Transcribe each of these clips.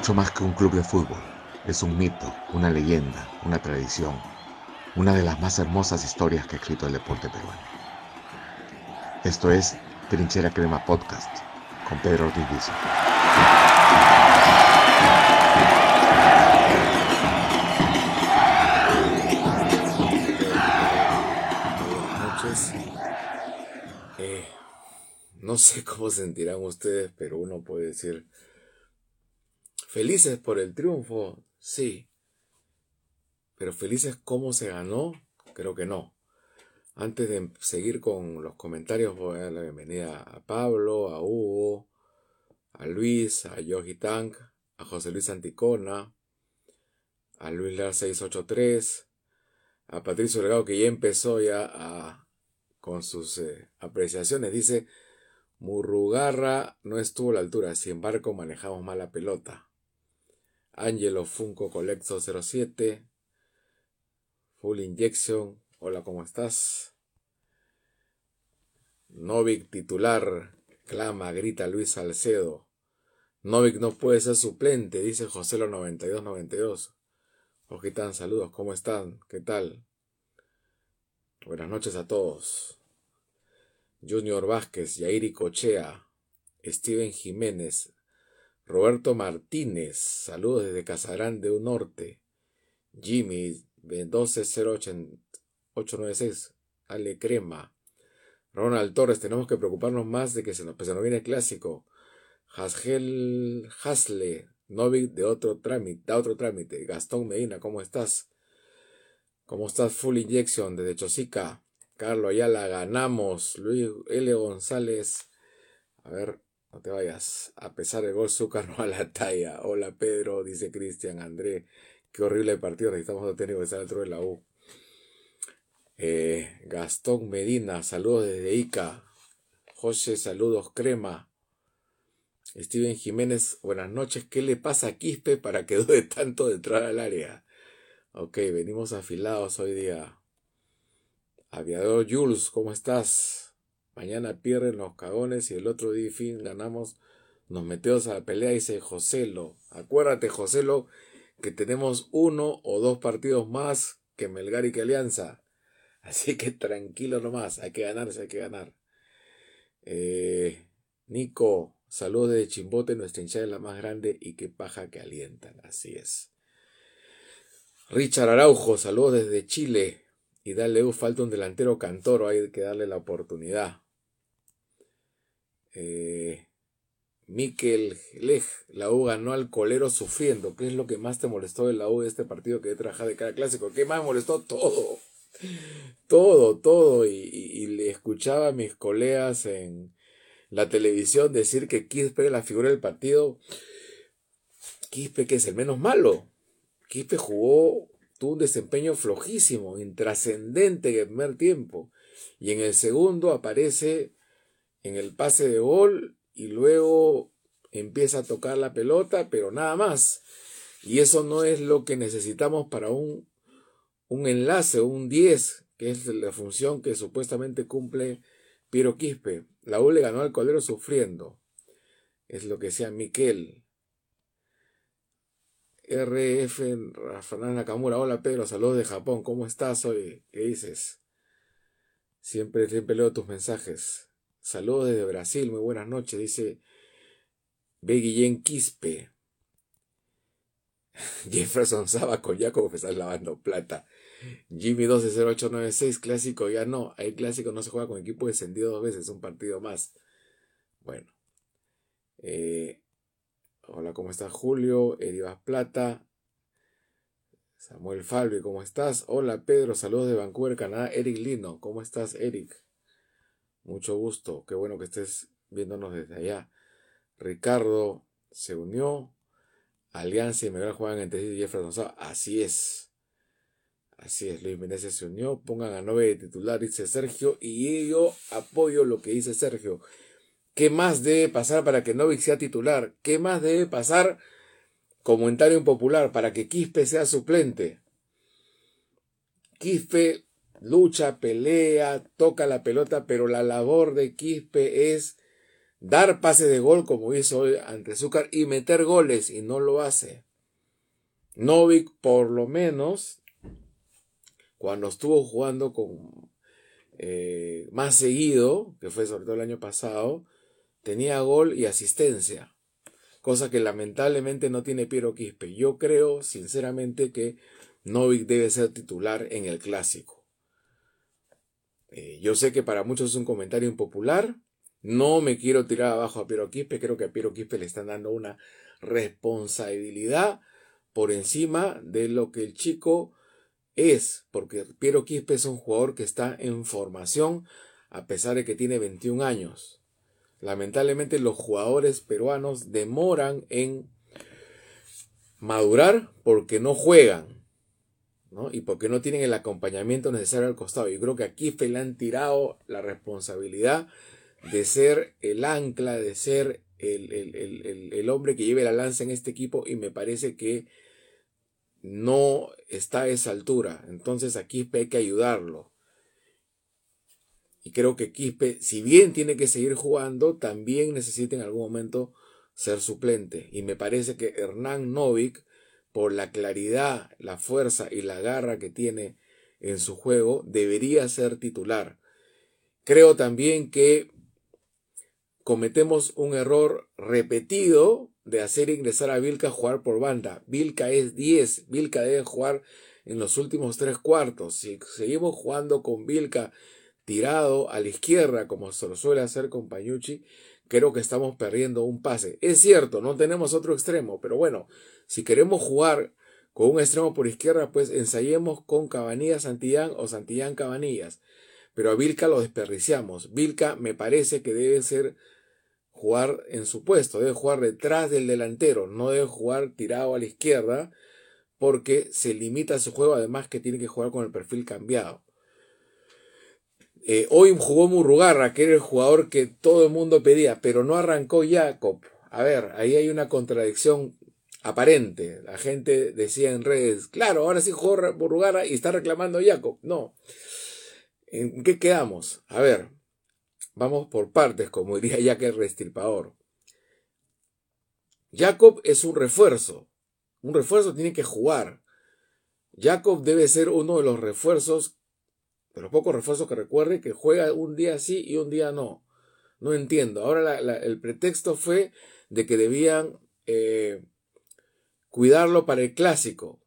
Mucho más que un club de fútbol. Es un mito, una leyenda, una tradición, una de las más hermosas historias que ha escrito el deporte peruano. Esto es Trinchera Crema Podcast con Pedro Ortiz noches. Eh, no sé cómo sentirán ustedes, pero uno puede decir Felices por el triunfo, sí. Pero felices cómo se ganó, creo que no. Antes de seguir con los comentarios, voy a dar la bienvenida a Pablo, a Hugo, a Luis, a Yogi Tank, a José Luis Anticona, a Luis Lar 683, a Patricio Legado que ya empezó ya con sus eh, apreciaciones. Dice, Murrugarra no estuvo a la altura, sin embargo manejamos mal la pelota. Angelo Funko Colecto 07. Full Injection. Hola, ¿cómo estás? Novik titular. Clama, grita Luis Salcedo. Novik no puede ser suplente, dice José lo 9292. Ojitán, saludos, ¿cómo están? ¿Qué tal? Buenas noches a todos. Junior Vázquez, Yairi Cochea, Steven Jiménez, Roberto Martínez, saludos desde Casagrande Norte. Jimmy, 1208896, Ale Crema. Ronald Torres, tenemos que preocuparnos más de que se nos, pues, viene el clásico. Hasgel Hasle, Novik de otro trámite, da otro trámite. Gastón Medina, ¿cómo estás? ¿Cómo estás? Full Injection desde Chosica. Carlos Ayala, ganamos. Luis L. González. A ver, no te vayas. A pesar del gol, Zúcar no a la talla. Hola Pedro, dice Cristian André. Qué horrible partido. Necesitamos otro técnico que estar dentro de la U. Eh, Gastón Medina, saludos desde Ica. José, saludos, Crema. Steven Jiménez, buenas noches. ¿Qué le pasa a Quispe para que dude tanto de entrar al área? Ok, venimos afilados hoy día. Aviador Jules, ¿cómo estás? Mañana pierden los cagones y el otro día fin ganamos. Nos metemos a la pelea, dice Joselo. Acuérdate, Joselo, que tenemos uno o dos partidos más que Melgar y que Alianza. Así que tranquilo nomás, hay que ganarse, hay que ganar. Eh, Nico, saludos desde Chimbote, nuestra hinchada es la más grande y qué paja que alientan, así es. Richard Araujo, saludos desde Chile. Y dale, uh, falta un delantero cantoro, hay que darle la oportunidad. Eh, Miquel Lej, la U ganó al colero sufriendo. ¿Qué es lo que más te molestó de la U de este partido que he trabajado de cada clásico? ¿Qué más molestó? Todo. Todo, todo. Y, le escuchaba a mis colegas en la televisión decir que Quispe la figura del partido. Quispe que es el menos malo. Quispe jugó tuvo un desempeño flojísimo, intrascendente en el primer tiempo. Y en el segundo aparece en el pase de gol y luego empieza a tocar la pelota, pero nada más. Y eso no es lo que necesitamos para un, un enlace, un 10, que es la función que supuestamente cumple Piero Quispe. La U le ganó al colero sufriendo. Es lo que decía Miquel. RF Rafael Nakamura, hola Pedro, saludos de Japón, ¿cómo estás hoy? ¿Qué dices? Siempre, siempre leo tus mensajes. Saludos desde Brasil, muy buenas noches, dice B. Guillén Quispe. Jefferson Saba con Jacobo que estás lavando plata. Jimmy 120896, clásico ya no. El clásico no se juega con equipo descendido dos veces, un partido más. Bueno. Eh, Hola, ¿cómo estás Julio? Eribas Plata. Samuel Falvi, ¿cómo estás? Hola Pedro, saludos de Vancouver, Canadá. Eric Lino, ¿cómo estás Eric? Mucho gusto, qué bueno que estés viéndonos desde allá. Ricardo se unió. Alianza y Miguel juegan entre sí y Jefferson Así es. Así es, Luis Menezes se unió. Pongan a Nove de titular, dice Sergio. Y yo apoyo lo que dice Sergio. ¿Qué más debe pasar para que Novik sea titular? ¿Qué más debe pasar? Comentario popular para que Quispe sea suplente. Quispe lucha, pelea, toca la pelota, pero la labor de Quispe es dar pase de gol como hizo hoy ante Zúcar y meter goles y no lo hace. Novik por lo menos cuando estuvo jugando con eh, más seguido, que fue sobre todo el año pasado, tenía gol y asistencia, cosa que lamentablemente no tiene Piero Quispe. Yo creo sinceramente que Novik debe ser titular en el clásico. Eh, yo sé que para muchos es un comentario impopular, no me quiero tirar abajo a Piero Quispe, creo que a Piero Quispe le están dando una responsabilidad por encima de lo que el chico es, porque Piero Quispe es un jugador que está en formación a pesar de que tiene 21 años. Lamentablemente los jugadores peruanos demoran en madurar porque no juegan. Y porque no tienen el acompañamiento necesario al costado. Yo creo que a Quispe le han tirado la responsabilidad de ser el ancla, de ser el, hombre que lleve la lanza en este equipo y me parece que no está a esa altura. Entonces a Quispe hay que ayudarlo. Y creo que Quispe, si bien tiene que seguir jugando, también necesita en algún momento ser suplente. Y me parece que Hernán Novik, por la claridad, la fuerza y la garra que tiene en su juego, debería ser titular. Creo también que cometemos un error repetido de hacer ingresar a Vilca a jugar por banda. Vilca es 10, Vilca debe jugar en los últimos tres cuartos. Si seguimos jugando con Vilca tirado a la izquierda, como se lo suele hacer con Pañucci, creo que estamos perdiendo un pase. Es cierto, no tenemos otro extremo, pero bueno, si queremos jugar con un extremo por izquierda, pues ensayemos con Cabanillas Santillán o Santillán Cabanillas pero a Vilca lo desperdiciamos. Vilca me parece que debe ser jugar en su puesto, debe jugar detrás del delantero, no debe jugar tirado a la izquierda porque se limita su juego, además que tiene que jugar con el perfil cambiado. Eh, hoy jugó Murrugarra, que era el jugador que todo el mundo pedía, pero no arrancó Jacob. A ver, ahí hay una contradicción aparente. La gente decía en redes, claro, ahora sí jugó Murrugarra y está reclamando Jacob. No. ¿En qué quedamos? A ver, vamos por partes, como diría Jack el Restilpador. Jacob es un refuerzo. Un refuerzo tiene que jugar. Jacob debe ser uno de los refuerzos, de los pocos refuerzos que recuerde, que juega un día sí y un día no. No entiendo. Ahora el pretexto fue de que debían eh, cuidarlo para el clásico.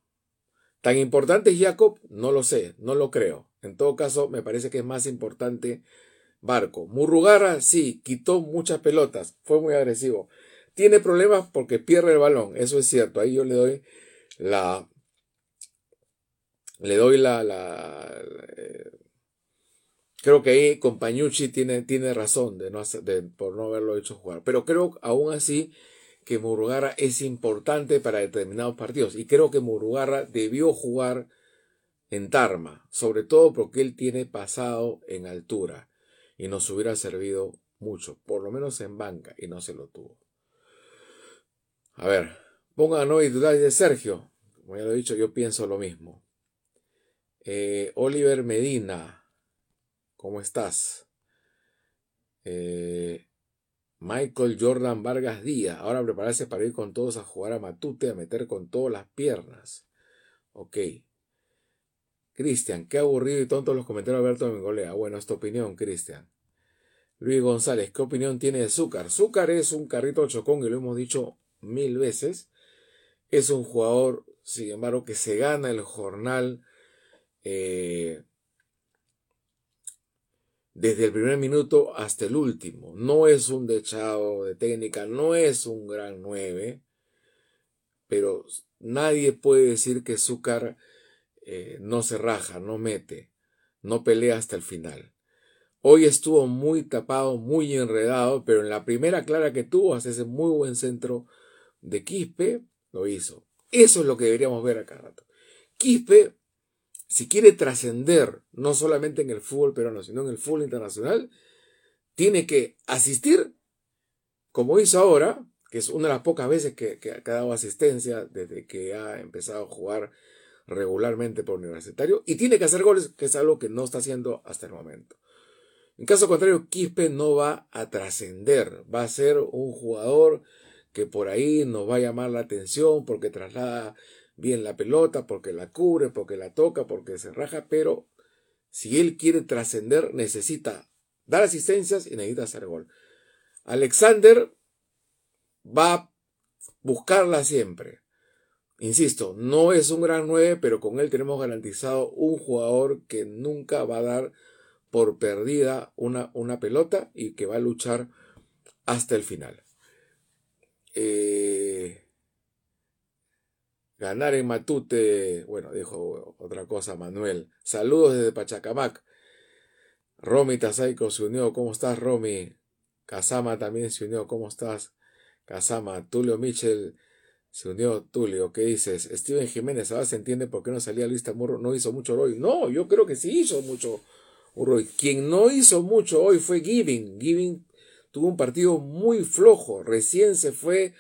¿Tan importante es Jacob? No lo sé, no lo creo. En todo caso, me parece que es más importante Barco. Murrugara, sí, quitó muchas pelotas, fue muy agresivo. Tiene problemas porque pierde el balón, eso es cierto. Ahí yo le doy la. Le doy la. eh, creo que ahí Compañucci tiene, tiene razón de no por no haberlo hecho jugar. Pero creo aún así que Murugara es importante para determinados partidos. Y creo que Murugara debió jugar en Tarma, sobre todo porque él tiene pasado en altura y nos hubiera servido mucho, por lo menos en banca, y no se lo tuvo. A ver, ponga no titular de Sergio. Como ya lo he dicho, yo pienso lo mismo. Eh, Oliver Medina, ¿cómo estás? Eh, Michael Jordan Vargas Díaz, ahora prepararse para ir con todos a jugar a Matute, a meter con todas las piernas. Ok. Cristian, qué aburrido y tonto los comentarios de Alberto Mengolea. Bueno, es tu opinión, Cristian. Luis González, ¿qué opinión tiene de Zúcar? Zúcar es un carrito chocón y lo hemos dicho mil veces. Es un jugador, sin embargo, que se gana el jornal eh, desde el primer minuto hasta el último. No es un dechado de técnica, no es un gran nueve, pero nadie puede decir que Zúcar eh, no se raja, no mete, no pelea hasta el final. Hoy estuvo muy tapado, muy enredado, pero en la primera clara que tuvo, hace ese muy buen centro de Quispe, lo hizo. Eso es lo que deberíamos ver acá rato. Quispe, si quiere trascender, no solamente en el fútbol peruano, sino en el fútbol internacional, tiene que asistir, como hizo ahora, que es una de las pocas veces que, ha dado asistencia desde que ha empezado a jugar regularmente por universitario y tiene que hacer goles, que es algo que no está haciendo hasta el momento. En caso contrario, Quispe no va a trascender, va a ser un jugador que por ahí nos va a llamar la atención porque traslada bien la pelota, porque la cubre, porque la toca, porque se raja, pero si él quiere trascender necesita dar asistencias y necesita hacer gol. Alexander va a buscarla siempre. Insisto, no es un gran 9, pero con él tenemos garantizado un jugador que nunca va a dar por perdida una, una pelota y que va a luchar hasta el final. Eh, ganar en Matute, bueno, dijo otra cosa Manuel. Saludos desde Pachacamac. Romy Tasaiko se unió. ¿Cómo estás, Romy? Kazama también se unió. ¿Cómo estás? Kazama. Tulio Mitchell se unió. Tulio, ¿qué dices? Steven Jiménez, ahora se entiende por qué no salía Luis Tamurro. No hizo mucho hoy. No, yo creo que sí hizo mucho hoy. Quien no hizo mucho hoy fue Giving. Giving tuvo un partido muy flojo. Recién se fue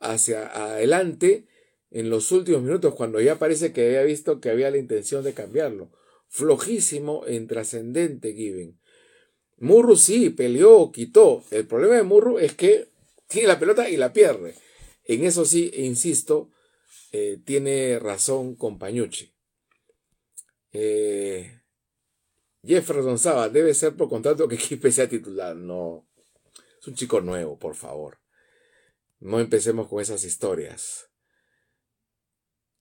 hacia adelante en los últimos minutos cuando ya parece que había visto que había la intención de cambiarlo. Flojísimo en trascendente Giving. Murru sí, peleó, quitó. El problema de Murru es que tiene la pelota y la pierde. En eso sí, insisto, eh, tiene razón Compañucci. Eh, Jefferson Saba, debe ser por contrato que Quispe sea titular. No, es un chico nuevo, por favor. No empecemos con esas historias.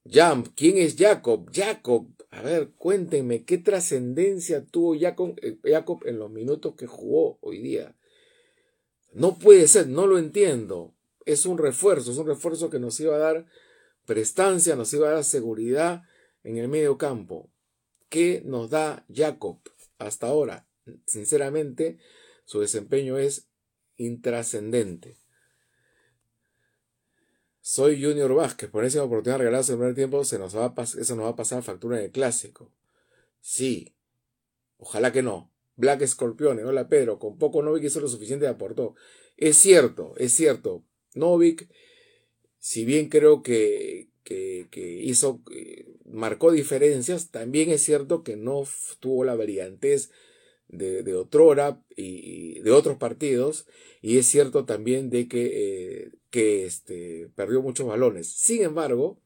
Jump, ¿quién es Jacob? Jacob, a ver, cuéntenme, ¿qué trascendencia tuvo eh, Jacob en los minutos que jugó hoy día? No puede ser, no lo entiendo. Es un refuerzo, es un refuerzo que nos iba a dar prestancia, nos iba a dar seguridad en el medio campo. ¿Qué nos da Jacob hasta ahora? Sinceramente, su desempeño es intrascendente. Soy Junior Vázquez, por esa oportunidad de regalarse el primer tiempo, se nos va a eso nos va a pasar factura en el clásico. Sí, ojalá que no. Black Scorpione, hola Pedro, con poco Novik hizo lo suficiente y aportó. Es cierto, es cierto. Novik, si bien creo que, que, hizo, marcó diferencias, también es cierto que no tuvo la brillantez de, de otrora y, de otros partidos, y es cierto también de que, eh, que este, perdió muchos balones. Sin embargo,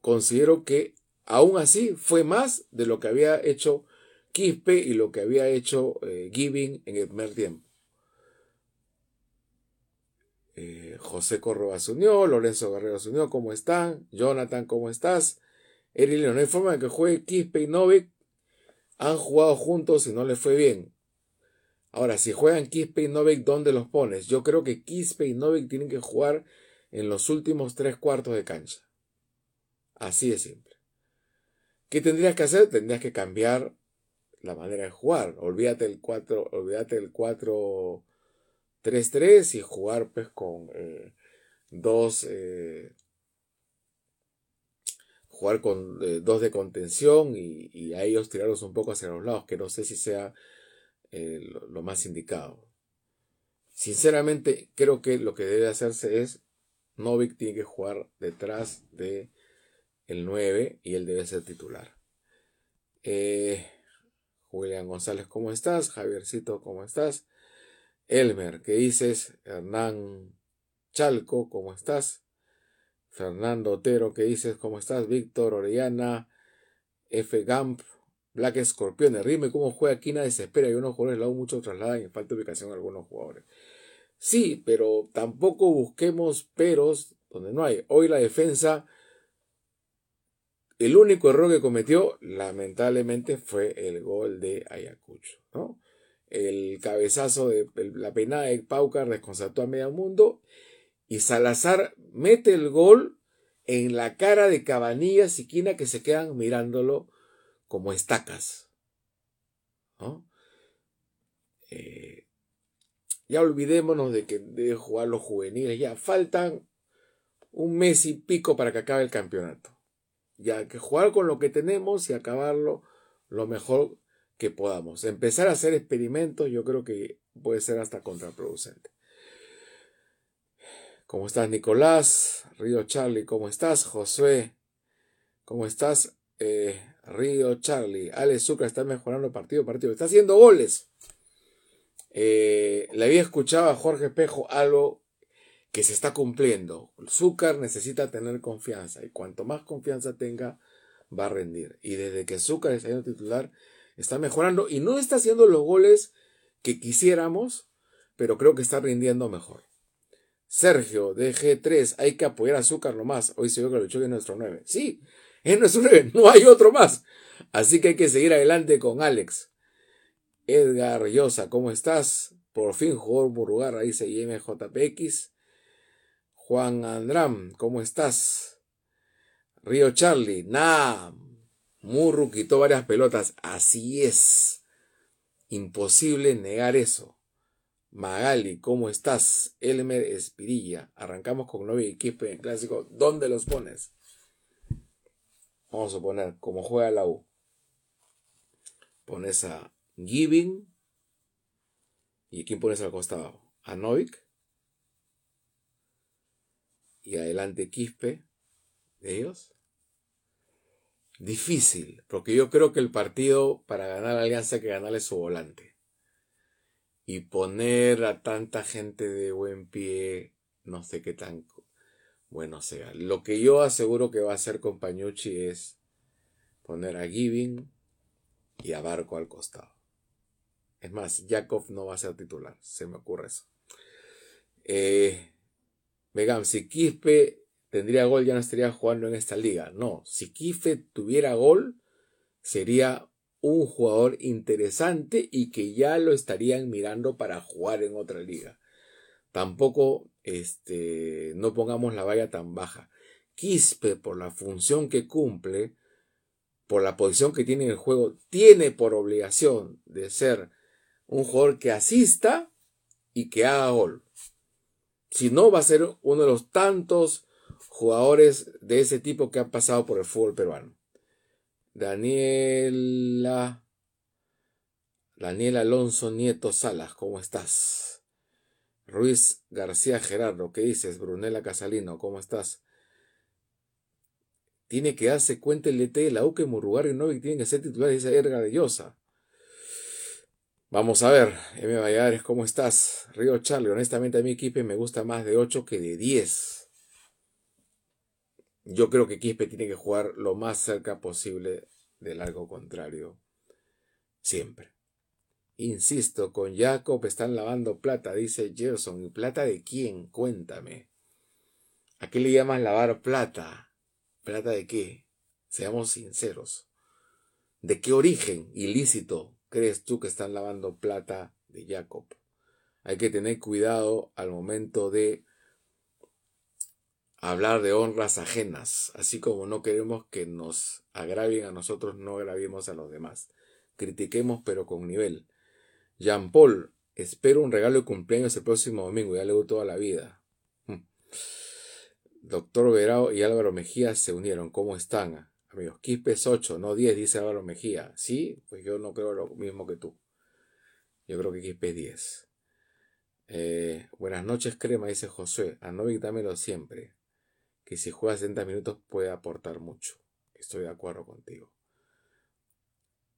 considero que aún así fue más de lo que había hecho Quispe y lo que había hecho eh, Giving en el primer tiempo. Eh, José Córdoba se unió, Lorenzo Guerrero se unió, ¿cómo están? Jonathan, ¿cómo estás? Erilio, no hay forma de que juegue Quispe y Novik han jugado juntos y no les fue bien. Ahora, si juegan Quispe y Novik, ¿dónde los pones? Yo creo que Quispe y Novik tienen que jugar en los últimos tres cuartos de cancha. Así de simple. ¿Qué tendrías que hacer? Tendrías que cambiar la manera de jugar. Olvídate del 4, olvídate del 4 3-3 y jugar pues con eh, dos eh, jugar con eh, dos de contención y, a ellos tirarlos un poco hacia los lados, que no sé si sea eh, lo, más indicado. Sinceramente, creo que lo que debe hacerse es Novik tiene que jugar detrás de el 9 y él debe ser titular. Eh, Julián González, ¿cómo estás? Javiercito, ¿cómo estás? Elmer, ¿qué dices? Hernán Chalco, ¿cómo estás? Fernando Otero, ¿qué dices? ¿Cómo estás? Víctor Orellana, F. Gamp, Black Scorpion, Rime, ¿cómo juega Quina? Desespera y unos jugadores la mucho trasladan y falta ubicación a algunos jugadores. Sí, pero tampoco busquemos peros donde no hay. Hoy la defensa, el único error que cometió, lamentablemente, fue el gol de Ayacucho, ¿no? El cabezazo de la peinada de Paucar desconcertó a medio mundo y Salazar mete el gol en la cara de Cabanillas y Quina que se quedan mirándolo como estacas. Eh, ya olvidémonos de que debe jugar los juveniles. Ya faltan un mes y pico para que acabe el campeonato. Ya hay que jugar con lo que tenemos y acabarlo lo mejor que podamos. Empezar a hacer experimentos yo creo que puede ser hasta contraproducente. ¿Cómo estás, Nicolás? Río Charlie, ¿cómo estás? Josué, ¿cómo estás? Eh, Río Charlie. Alex Zucker está mejorando partido a partido. Está haciendo goles. Eh, le había escuchado a Jorge Espejo algo que se está cumpliendo. Zúcar necesita tener confianza y cuanto más confianza tenga, va a rendir. Y desde que Zúcar está en titular, está mejorando y no está haciendo los goles que quisiéramos, pero creo que está rindiendo mejor. Sergio, de G3, hay que apoyar a Zúcar nomás. Hoy se vio que lo echó en nuestro 9. Sí, es nuestro 9, no hay otro más. Así que hay que seguir adelante con Alex. Edgar Llosa, ¿cómo estás? Por fin jugó Burrugar, dice IMJPX. Juan Andrán, ¿cómo estás? Río Charlie, nah. Murru quitó varias pelotas. Así es. Imposible negar eso. Magali, ¿cómo estás? Elmer Espirilla. Arrancamos con Novi y Quispe en clásico. ¿Dónde los pones? Vamos a poner como juega la U. Pones a Giving. ¿Y quién pones al costado? A Novik y adelante Quispe de ellos. Difícil, porque yo creo que el partido para ganar la Alianza hay que ganarle su volante. Y poner a tanta gente de buen pie, no sé qué tan bueno sea. Lo que yo aseguro que va a hacer con Pañucci es poner a Giving y a Barco al costado. Es más, Jakov no va a ser titular, se me ocurre eso. Eh, Vegan, si Quispe tendría gol ya no estaría jugando en esta liga. No, si Quispe tuviera gol, sería un jugador interesante y que ya lo estarían mirando para jugar en otra liga. Tampoco este, no pongamos la valla tan baja. Quispe, por la función que cumple, por la posición que tiene en el juego, tiene por obligación de ser un jugador que asista y que haga gol. Si no, va a ser uno de los tantos jugadores de ese tipo que han pasado por el fútbol peruano. Daniela. Daniel Alonso Nieto Salas, ¿cómo estás? Ruiz García Gerardo, ¿qué dices? Brunela Casalino, ¿cómo estás? Tiene que darse cuenta el DT de la y Murrugar y Novik tienen que ser titulares, dice Erga de Llosa. Vamos a ver, M. Valladares, ¿cómo estás? Río Charlie, honestamente a mi equipo me gusta más de 8 que de 10. Yo creo que Quispe tiene que jugar lo más cerca posible del largo contrario. Siempre. Insisto, con Jacob están lavando plata, dice Gerson. ¿Y plata de quién? Cuéntame. ¿A qué le llaman lavar plata? ¿Plata de qué? Seamos sinceros. ¿De qué origen ilícito crees tú que están lavando plata de Jacob? Hay que tener cuidado al momento de hablar de honras ajenas, así como no queremos que nos agravien a nosotros, no agravemos a los demás. Critiquemos pero con nivel. Jean Paul, espero un regalo de cumpleaños el próximo domingo, ya le doy toda la vida. Hmm. Doctor Verao y Álvaro Mejía se unieron, ¿cómo están? Amigos, Quispe es 8, no 10, dice Álvaro Mejía. Sí, pues yo no creo lo mismo que tú. Yo creo que Quispe es 10. Eh, buenas noches, crema, dice Josué. A siempre. Que si juega 60 minutos puede aportar mucho. Estoy de acuerdo contigo.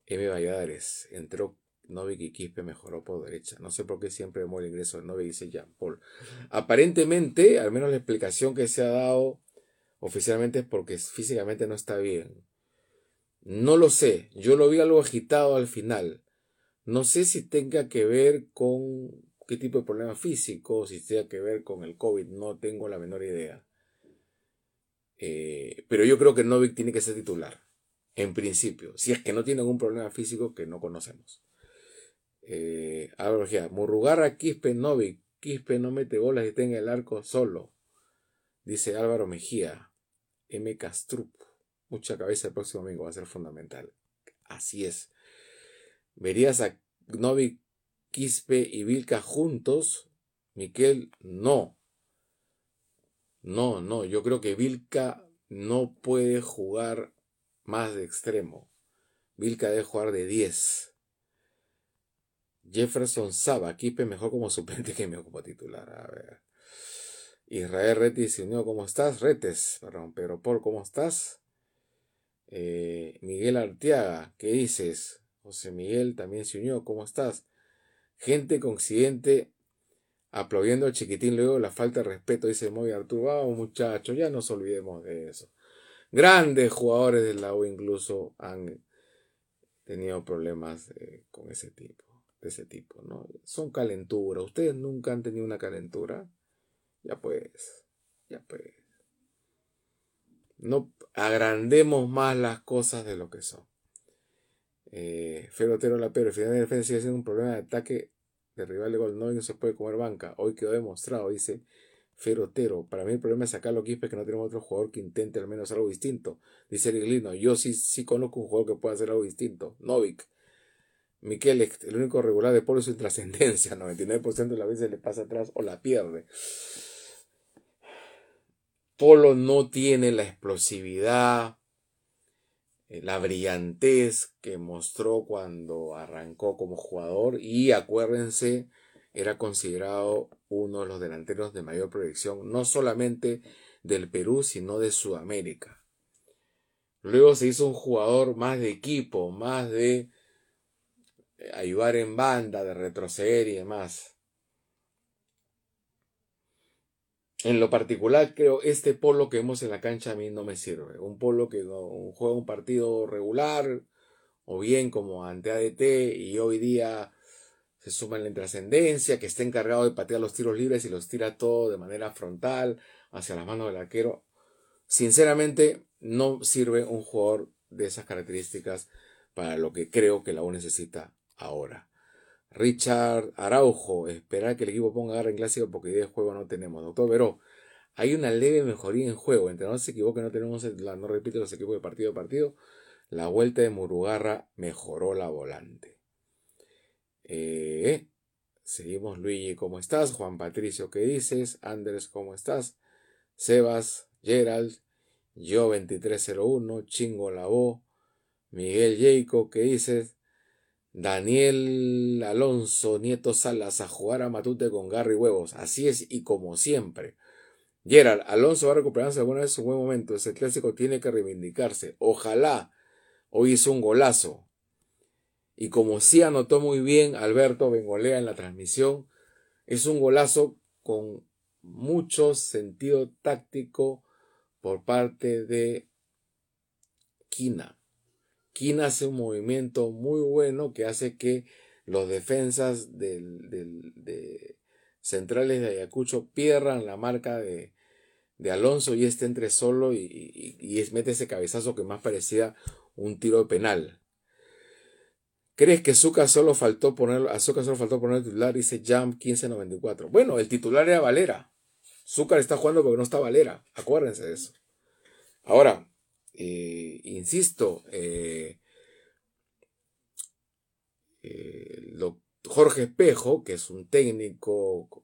M. Valladares. Entró Novik y Quispe mejoró por derecha. No sé por qué siempre vemos el ingreso de Novik, dice Jean Paul. Aparentemente, al menos la explicación que se ha dado oficialmente es porque físicamente no está bien. No lo sé, yo lo vi algo agitado al final. No sé si tenga que ver con qué tipo de problema físico, si tenga que ver con el COVID, no tengo la menor idea. Eh, pero yo creo que Novik tiene que ser titular, en principio, si es que no tiene algún problema físico que no conocemos. Eh, Murrugarra, Quispe, Novik. Quispe no mete bolas y tenga el arco solo. Dice Álvaro Mejía. M. Castrup. Mucha cabeza el próximo domingo va a ser fundamental. Así es. ¿Verías a Novi, Quispe y Vilca juntos? Miquel, no. No, no. Yo creo que Vilca no puede jugar más de extremo. Vilca debe jugar de 10. Jefferson Saba, Quispe mejor como suplente que me ocupa titular. A ver. Israel Retis unió, ¿cómo estás? Retes, perdón, Pedro Paul, ¿cómo estás? Eh, Miguel Arteaga, ¿qué dices? José Miguel también se unió, ¿cómo estás? Gente con accidente aplaudiendo al chiquitín luego la falta de respeto, dice Moy Arturo. Vamos muchachos, ya nos olvidemos de eso. Grandes jugadores del la incluso han tenido problemas eh, con ese tipo, de ese tipo, ¿no? Son calentura. ¿Ustedes nunca han tenido una calentura? Ya pues, ya pues. No agrandemos más las cosas de lo que son. Eh, Ferotero la pero, final de defensa sigue siendo un problema de ataque rival de gol. No, se puede comer banca. Hoy quedó demostrado, dice Ferotero. Para mí el problema es sacar los es que no tenemos otro jugador que intente al menos algo distinto. Dice Riglino. Yo sí, sí conozco un jugador que pueda hacer algo distinto. Novik. Miquel, el único regular de Polo es su trascendencia. 99% de las veces le pasa atrás o la pierde. Polo no tiene la explosividad, la brillantez que mostró cuando arrancó como jugador y acuérdense, era considerado uno de los delanteros de mayor proyección, no solamente del Perú, sino de Sudamérica. Luego se hizo un jugador más de equipo, más de eh, ayudar en banda, de retroceder y demás. En lo particular, creo, este polo que vemos en la cancha a mí no me sirve. Un polo que juega un partido regular, o bien como ante ADT, y hoy día se suma en la intrascendencia, que está encargado de patear los tiros libres y los tira todo de manera frontal hacia las manos del arquero. Sinceramente, no sirve un jugador de esas características para lo que creo que la U necesita ahora. Richard Araujo, esperar que el equipo ponga garra en clásico porque idea de juego no tenemos. Doctor Veró, hay una leve mejoría en juego. Entre no se equivoque, no tenemos, no repite los equipos de partido a partido. La vuelta de Murugarra mejoró la volante. Eh, seguimos, Luigi, ¿cómo estás? Juan Patricio, ¿qué dices? Andrés, ¿cómo estás? Sebas, Gerald, yo 2301, Chingo Lavó, Miguel Jacob, ¿qué dices? Daniel Alonso, Nieto Salas, a jugar a Matute con Garry Huevos. Así es y como siempre. Gerald, Alonso va a recuperarse alguna vez un buen momento. Ese clásico tiene que reivindicarse. Ojalá. Hoy hizo un golazo. Y como sí anotó muy bien Alberto Bengolea en la transmisión, es un golazo con mucho sentido táctico por parte de Quina. Quina hace un movimiento muy bueno que hace que los defensas del, de centrales de Ayacucho pierdan la marca de, Alonso y este entre solo y, mete ese cabezazo que más parecía un tiro de penal. ¿Crees que Zucca solo faltó poner, a Zucca solo faltó poner el titular? Dice Jump 1594. Bueno, el titular era Valera. Zúcar está jugando porque no está Valera. Acuérdense de eso. Ahora, eh, insisto, eh, eh, Jorge Espejo, que es un técnico con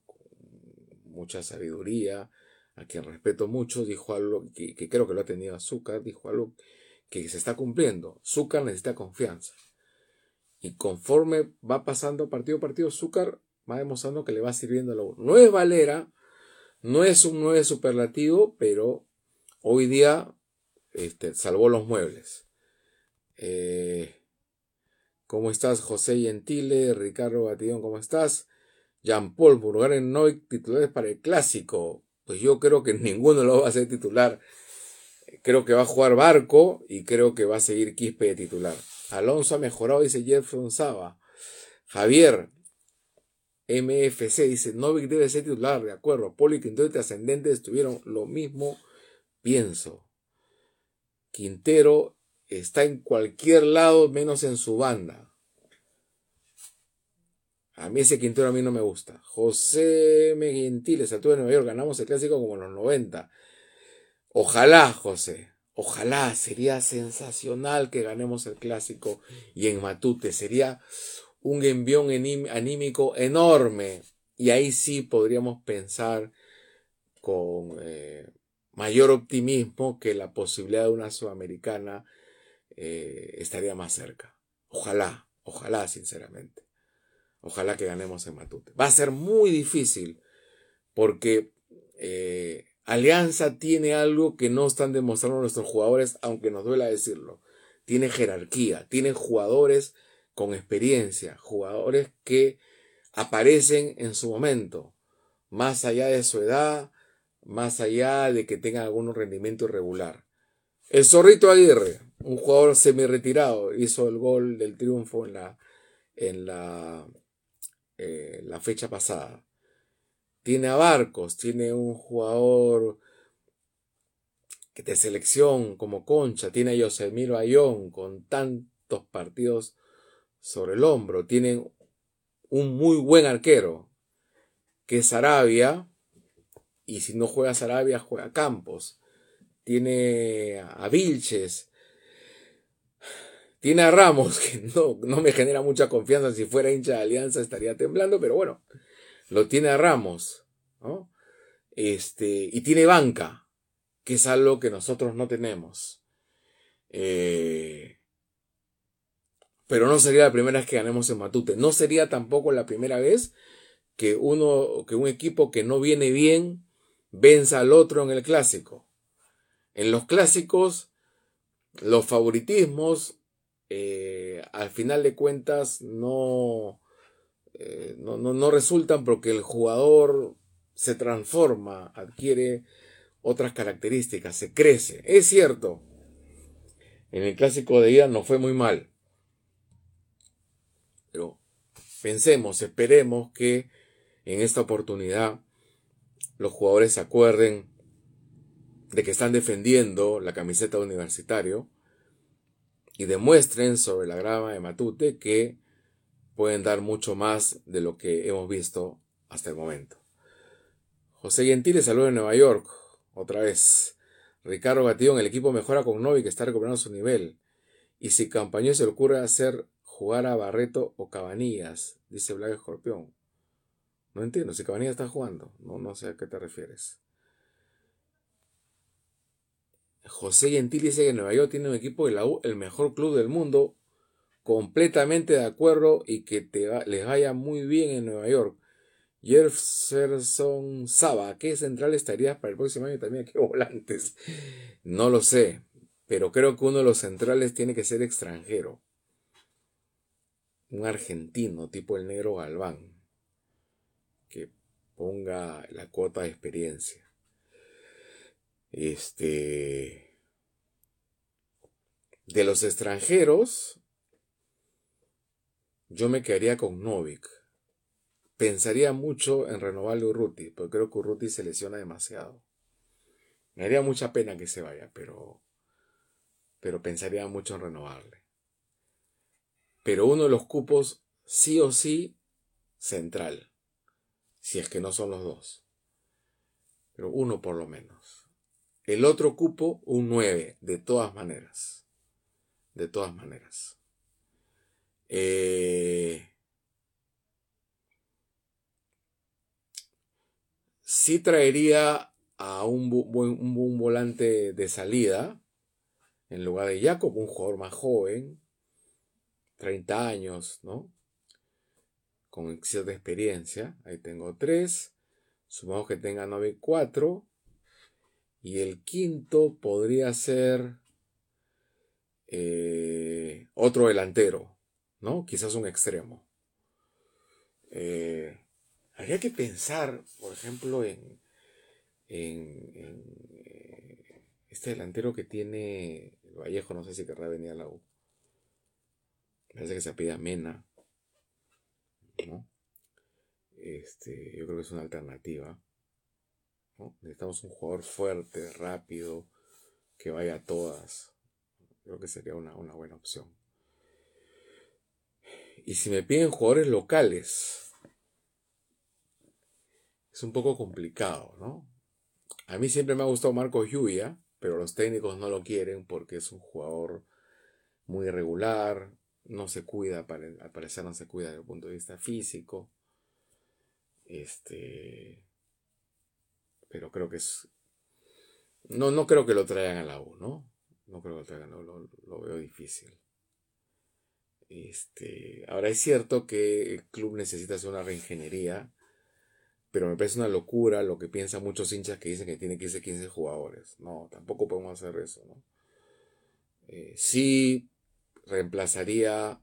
mucha sabiduría, a quien respeto mucho, dijo algo que, creo que lo ha tenido Azúcar, dijo algo que se está cumpliendo. Azúcar necesita confianza. Y conforme va pasando partido a partido, Azúcar va demostrando que le va sirviendo la No es Valera, no es un 9 superlativo, pero hoy día este, salvó los muebles. Eh, ¿Cómo estás, José Gentile? Ricardo Batillón, ¿cómo estás? Jean-Paul en Noy, titulares para el clásico. Pues yo creo que ninguno lo va a ser titular. Creo que va a jugar Barco y creo que va a seguir Quispe de titular. Alonso ha mejorado, dice Jefferson Saba. Javier, MFC, dice Novik debe ser titular, de acuerdo. Poli y Quintero Trascendente estuvieron lo mismo, pienso. Quintero está en cualquier lado menos en su banda. A mí ese Quintero a mí no me gusta. José Gentiles, Altura de Nueva York, ganamos el clásico como en los 90. Ojalá, José. Ojalá, sería sensacional que ganemos el clásico y en Matute. Sería un envión anímico enorme. Y ahí sí podríamos pensar con eh, mayor optimismo que la posibilidad de una sudamericana eh, estaría más cerca. Ojalá, ojalá, sinceramente. Ojalá que ganemos en Matute. Va a ser muy difícil porque eh, Alianza tiene algo que no están demostrando nuestros jugadores, aunque nos duela decirlo. Tiene jerarquía, tiene jugadores con experiencia, jugadores que aparecen en su momento, más allá de su edad, más allá de que tengan algún rendimiento irregular. El Zorrito Aguirre, un jugador semi-retirado, hizo el gol del triunfo en la, en la, eh, la fecha pasada. Tiene a Barcos, tiene un jugador de selección como Concha, tiene a Yosemiro Ayón con tantos partidos sobre el hombro, tiene un muy buen arquero, que es Arabia, y si no juega Sarabia, juega Campos. Tiene a Vilches. Tiene a Ramos, que no, no me genera mucha confianza. Si fuera hincha de Alianza estaría temblando, pero bueno, lo tiene a Ramos. Este, y tiene banca, que es algo que nosotros no tenemos. Eh, pero no sería la primera vez que ganemos en Matute. No sería tampoco la primera vez que uno, que un equipo que no viene bien venza al otro en el clásico. En los clásicos, los favoritismos, eh, al final de cuentas, no, eh, no, no, no resultan porque el jugador se transforma, adquiere otras características, se crece. Es cierto, en el clásico de ida no fue muy mal. Pero pensemos, esperemos que en esta oportunidad los jugadores se acuerden de que están defendiendo la camiseta universitario y demuestren sobre la grama de Matute que pueden dar mucho más de lo que hemos visto hasta el momento. José Gentile saluda en Nueva York, otra vez. Ricardo Gatillón, el equipo mejora con Novi que está recuperando su nivel. Y si Campañón se le ocurre hacer jugar a Barreto o Cabanillas, dice Black Escorpión. No entiendo, si Cabanilla está jugando. No, no sé a qué te refieres. José Gentil dice que Nueva York tiene un equipo de la U, el mejor club del mundo. Completamente de acuerdo y que te les vaya muy bien en Nueva York. Jefferson Saba, ¿qué central estarías para el próximo año también? ¿Qué volantes? No lo sé, pero creo que uno de los centrales tiene que ser extranjero. Un argentino, tipo el negro Galván ponga la cuota de experiencia. Este. De los extranjeros, yo me quedaría con Novik. Pensaría mucho en renovarle Urruti, porque creo que Urruti se lesiona demasiado. Me haría mucha pena que se vaya, pero. Pero pensaría mucho en renovarle. Pero uno de los cupos, sí o sí, central si es que no son los dos. Pero uno por lo menos. El otro cupo, un 9, de todas maneras. De todas maneras. Eh, sí traería a un, un, volante de salida en lugar de Jacob, un jugador más joven, 30 años, ¿no? Con cierta experiencia. Ahí tengo tres. Sumamos que tenga 9, 4. Y el quinto podría ser eh, otro delantero, ¿no? Quizás un extremo. Eh, habría que pensar, por ejemplo, en, eh, este delantero que tiene Vallejo, no sé si querrá venir a la U. Parece que se pida Mena. Este, yo creo que es una alternativa. Necesitamos un jugador fuerte, rápido, que vaya a todas. Creo que sería una, una buena opción. Y si me piden jugadores locales, es un poco complicado, ¿no? A mí siempre me ha gustado Marco Lluvia, pero los técnicos no lo quieren porque es un jugador muy irregular, no se cuida, al parecer no se cuida desde el punto de vista físico. Este. Pero creo que es. No, no creo que lo traigan a la U, ¿no? No creo que lo traigan, lo, lo veo difícil. Este, ahora es cierto que el club necesita hacer una reingeniería pero me parece una locura lo que piensan muchos hinchas que dicen que tiene que irse 15 jugadores. No, tampoco podemos hacer eso, ¿no? Eh, sí reemplazaría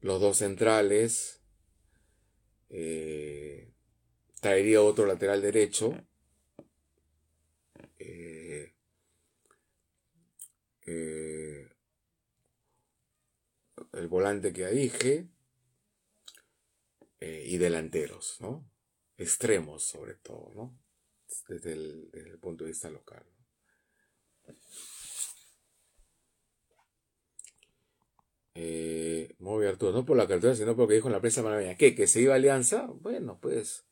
los dos centrales, eh, traería otro lateral derecho, eh, el volante que dije, y delanteros, ¿no? Extremos sobre todo, ¿no? Desde el, punto de vista local. Eh, no por la cartera, sino porque dijo en la prensa maravilla. ¿Qué? ¿Que se iba a Alianza? Bueno, pues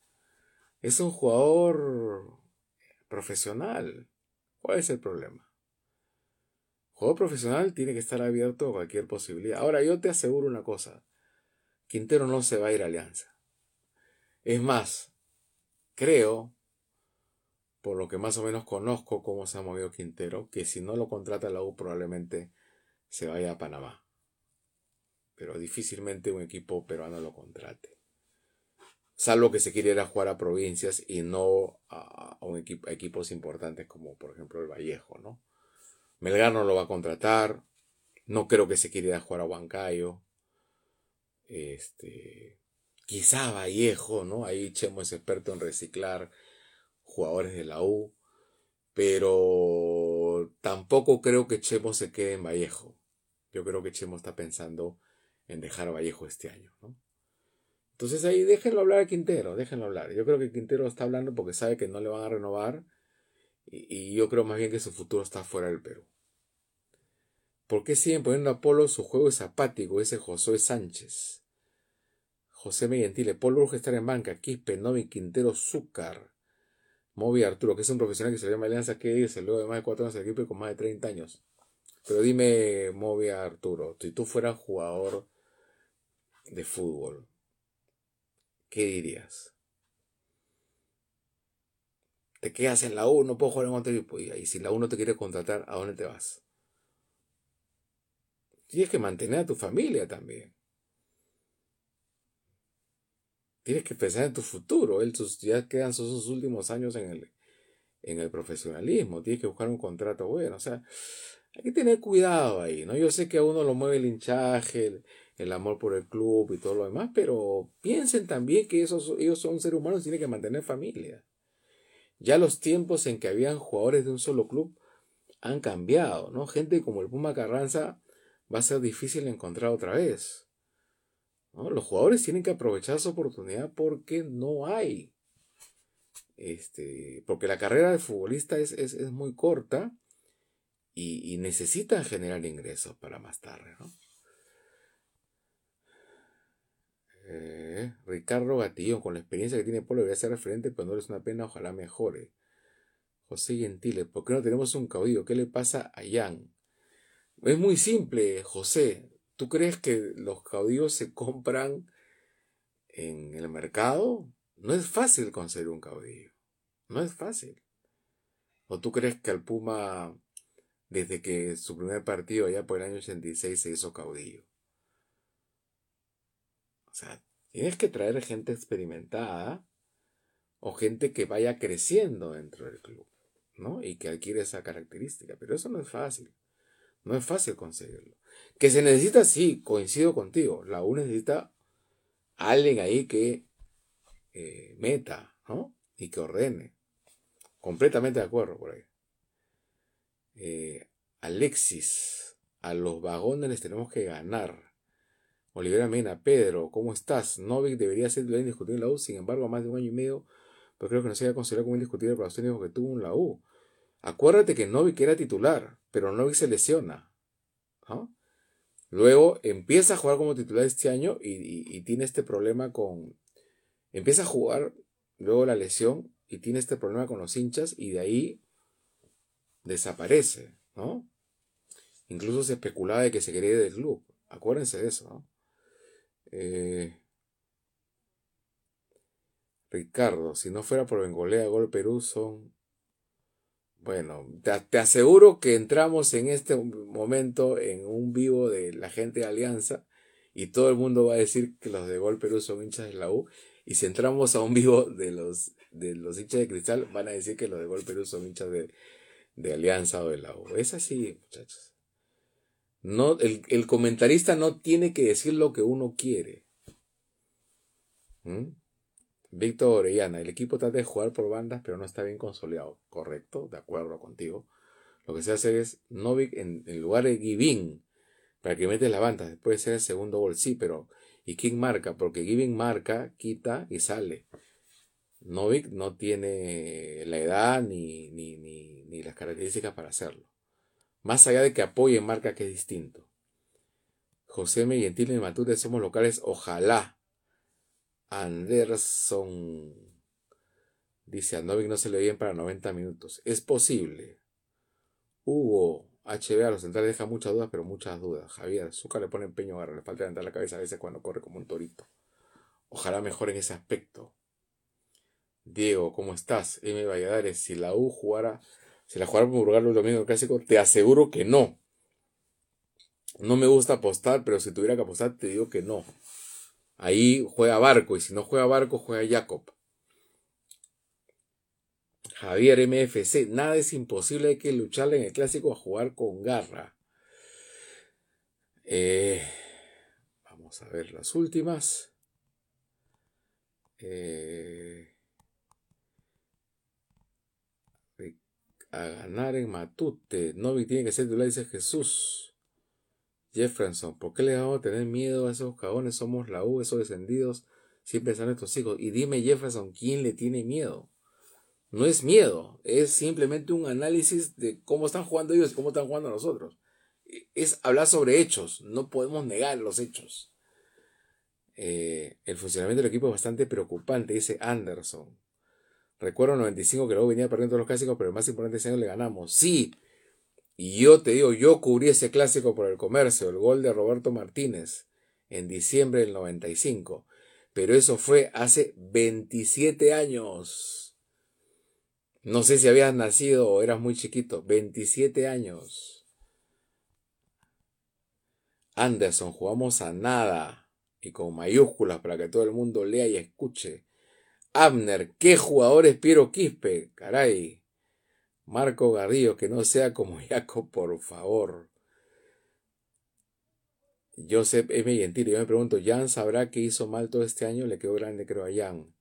es un jugador profesional. ¿Cuál es el problema? jugador profesional tiene que estar abierto a cualquier posibilidad. Ahora, yo te aseguro una cosa. Quintero no se va a ir a Alianza. Es más, creo, por lo que más o menos conozco cómo se ha movido Quintero, que si no lo contrata la U probablemente se vaya a Panamá pero difícilmente un equipo peruano lo contrate. Salvo que se quiera jugar a provincias y no a, un equipo, equipos importantes como por ejemplo el Vallejo, ¿no? Melgar no lo va a contratar. No creo que se quiera jugar a Huancayo. Este, quizá Vallejo, ¿no? Ahí Chemo es experto en reciclar jugadores de la U. Pero tampoco creo que Chemo se quede en Vallejo. Yo creo que Chemo está pensando en dejar Vallejo este año. ¿no? Entonces ahí déjenlo hablar a Quintero, déjenlo hablar. Yo creo que Quintero está hablando porque sabe que no le van a renovar y, yo creo más bien que su futuro está fuera del Perú. ¿Por qué siguen poniendo a Polo? Su juego es apático, ese José Sánchez. José Megentile, Polo urge estar en banca, Quispe, Novi, Quintero, Zúcar. Movi Arturo, que es un profesional que se llama Alianza, que dice luego de más de cuatro años de equipo y con más de 30 años. Pero dime, Movi Arturo, si tú fueras jugador de fútbol, ¿qué dirías? Te quedas en la U, no puedo jugar en otro equipo. Y si la U no te quiere contratar, ¿a dónde te vas? Tienes que mantener a tu familia también. Tienes que pensar en tu futuro. Él, ya quedan sus, últimos años en el, en el profesionalismo. Tienes que buscar un contrato bueno. O sea, hay que tener cuidado ahí, ¿no? Yo sé que a uno lo mueve el hinchaje, amor por el club y todo lo demás, pero piensen también que esos, ellos son seres humanos y tienen que mantener familia. Ya los tiempos en que habían jugadores de un solo club han cambiado, ¿no? Gente como el Puma Carranza va a ser difícil encontrar otra vez. ¿no? Los jugadores tienen que aprovechar su oportunidad porque no hay. Este, porque la carrera de futbolista es, es, es muy corta y, y, necesitan generar ingresos para más tarde, ¿no? Eh, Ricardo Gatillo, con la experiencia que tiene Polo, debería ser referente, pero no es una pena, ojalá mejore. José Gentile, ¿por qué no tenemos un caudillo? ¿Qué le pasa a Jan? Es muy simple, José. ¿Tú crees que los caudillos se compran en el mercado? No es fácil conseguir un caudillo. No es fácil. ¿O tú crees que al Puma, desde que su primer partido, allá por el año 86, se hizo caudillo? O sea, tienes que traer gente experimentada o gente que vaya creciendo dentro del club, ¿no? Y que adquiere esa característica. Pero eso no es fácil. No es fácil conseguirlo. Que se necesita, sí, coincido contigo. La U necesita alguien ahí que eh, meta, ¿no? Y que ordene. Completamente de acuerdo por ahí. Eh, Alexis, a los vagones les tenemos que ganar. Olivera Mena, Pedro, ¿cómo estás? Novik debería ser titular indiscutible en la U, sin embargo, a más de un año y medio, pero creo que no se haya considerado como indiscutible para los técnicos que tuvo en la U. Acuérdate que Novik era titular, pero Novik se lesiona. Luego empieza a jugar como titular este año y, tiene este problema con. Empieza a jugar, luego la lesión, y tiene este problema con los hinchas, y de ahí desaparece, ¿no? Incluso se especulaba de que se quería ir del club. Acuérdense de eso, ¿no? Eh, Ricardo, si no fuera por Bengolea, Gol Perú son... Bueno, te, aseguro que entramos en este momento en un vivo de la gente de Alianza y todo el mundo va a decir que los de Gol Perú son hinchas de la U. Y si entramos a un vivo de los, de los hinchas de cristal, van a decir que los de Gol Perú son hinchas de, de Alianza o de la U. Es así, muchachos. No, el, el comentarista no tiene que decir lo que uno quiere. ¿Mm? Víctor Orellana, el equipo trata de jugar por bandas, pero no está bien consolidado. Correcto, de acuerdo contigo. Lo que se hace es Novik en, lugar de Giving, para que metes la banda. Puede ser el segundo gol, sí, pero. ¿Y quién marca? Porque Giving marca, quita y sale. Novik no tiene la edad ni, ni, ni, ni las características para hacerlo. Más allá de que apoye marca que es distinto. José Gentil y Matute somos locales, ojalá. Anderson dice a no se le bien para 90 minutos. Es posible. Hugo HB a los centrales deja muchas dudas, pero muchas dudas. Javier, Zucca le pone empeño a le falta levantar la cabeza a veces cuando corre como un torito. Ojalá mejore en ese aspecto. Diego, ¿cómo estás? M. Valladares, si la U jugara si la jugaron por Burgalo el domingo clásico, te aseguro que no. No me gusta apostar, pero si tuviera que apostar, te digo que no. Ahí juega Barco, y si no juega Barco, juega Jacob. Javier MFC, nada es imposible, hay que lucharle en el clásico a jugar con garra. Eh, vamos a ver las últimas. Eh, a ganar en Matute. Novi tiene que ser titular, dice Jesús. Jefferson, ¿por qué le vamos a tener miedo a esos cagones? Somos la U, esos descendidos. Siempre están nuestros hijos. Y dime, Jefferson, ¿quién le tiene miedo? No es miedo, es simplemente un análisis de cómo están jugando ellos y cómo están jugando nosotros. Es hablar sobre hechos, no podemos negar los hechos. Eh, el funcionamiento del equipo es bastante preocupante, dice Anderson. Recuerdo 95 que luego venía perdiendo los clásicos, pero el más importante ese año le ganamos. Sí. Y yo te digo, yo cubrí ese clásico por el comercio, el gol de Roberto Martínez en diciembre del 95. Pero eso fue hace 27 años. No sé si habías nacido o eras muy chiquito. 27 años. Anderson, jugamos a nada. Y con mayúsculas para que todo el mundo lea y escuche. Abner, qué jugador es Piero Quispe, caray. Marco Garrillo, que no sea como Jaco, por favor. Joseph M. Gentil, yo me pregunto, ¿Jan sabrá qué hizo mal todo este año? Le quedó grande, creo, a Jan.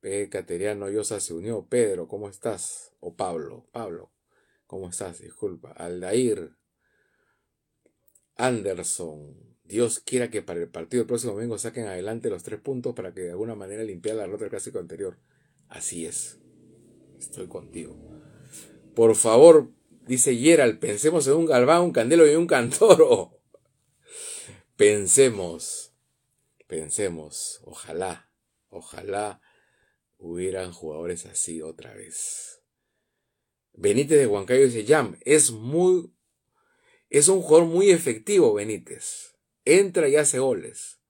P. Cateriano Yosa se unió. Pedro, ¿cómo estás? O Pablo, Pablo, ¿cómo estás? Disculpa. Aldair. Anderson. Dios quiera que para el partido del próximo domingo saquen adelante los tres puntos para que de alguna manera limpiar la derrota del clásico anterior. Así es. Estoy contigo. Por favor, dice Gerald, pensemos en un Galván, un Candelo y un Cantoro. Pensemos. Pensemos. Ojalá. Ojalá hubieran jugadores así otra vez. Benítez de Huancayo dice, Jam, es muy, es un jugador muy efectivo, Benítez entra y hace goles.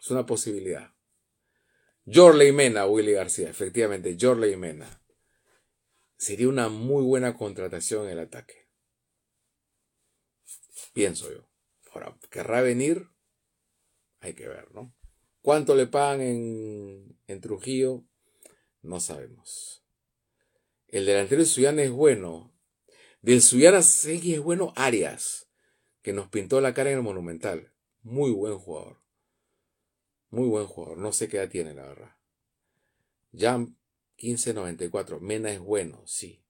Es una posibilidad. Jorley Mena, Willy García, efectivamente, Jorley Mena. Sería una muy buena contratación en el ataque. Pienso yo. Ahora, ¿querrá venir? Hay que ver, ¿no? ¿Cuánto le pagan en, en Trujillo? No sabemos. El delantero de Suyana es bueno. Del Suyana sé es bueno Arias que nos pintó la cara en el Monumental. Muy buen jugador. Muy buen jugador. No sé qué edad tiene, la verdad. Jam 1594. Mena es bueno, sí.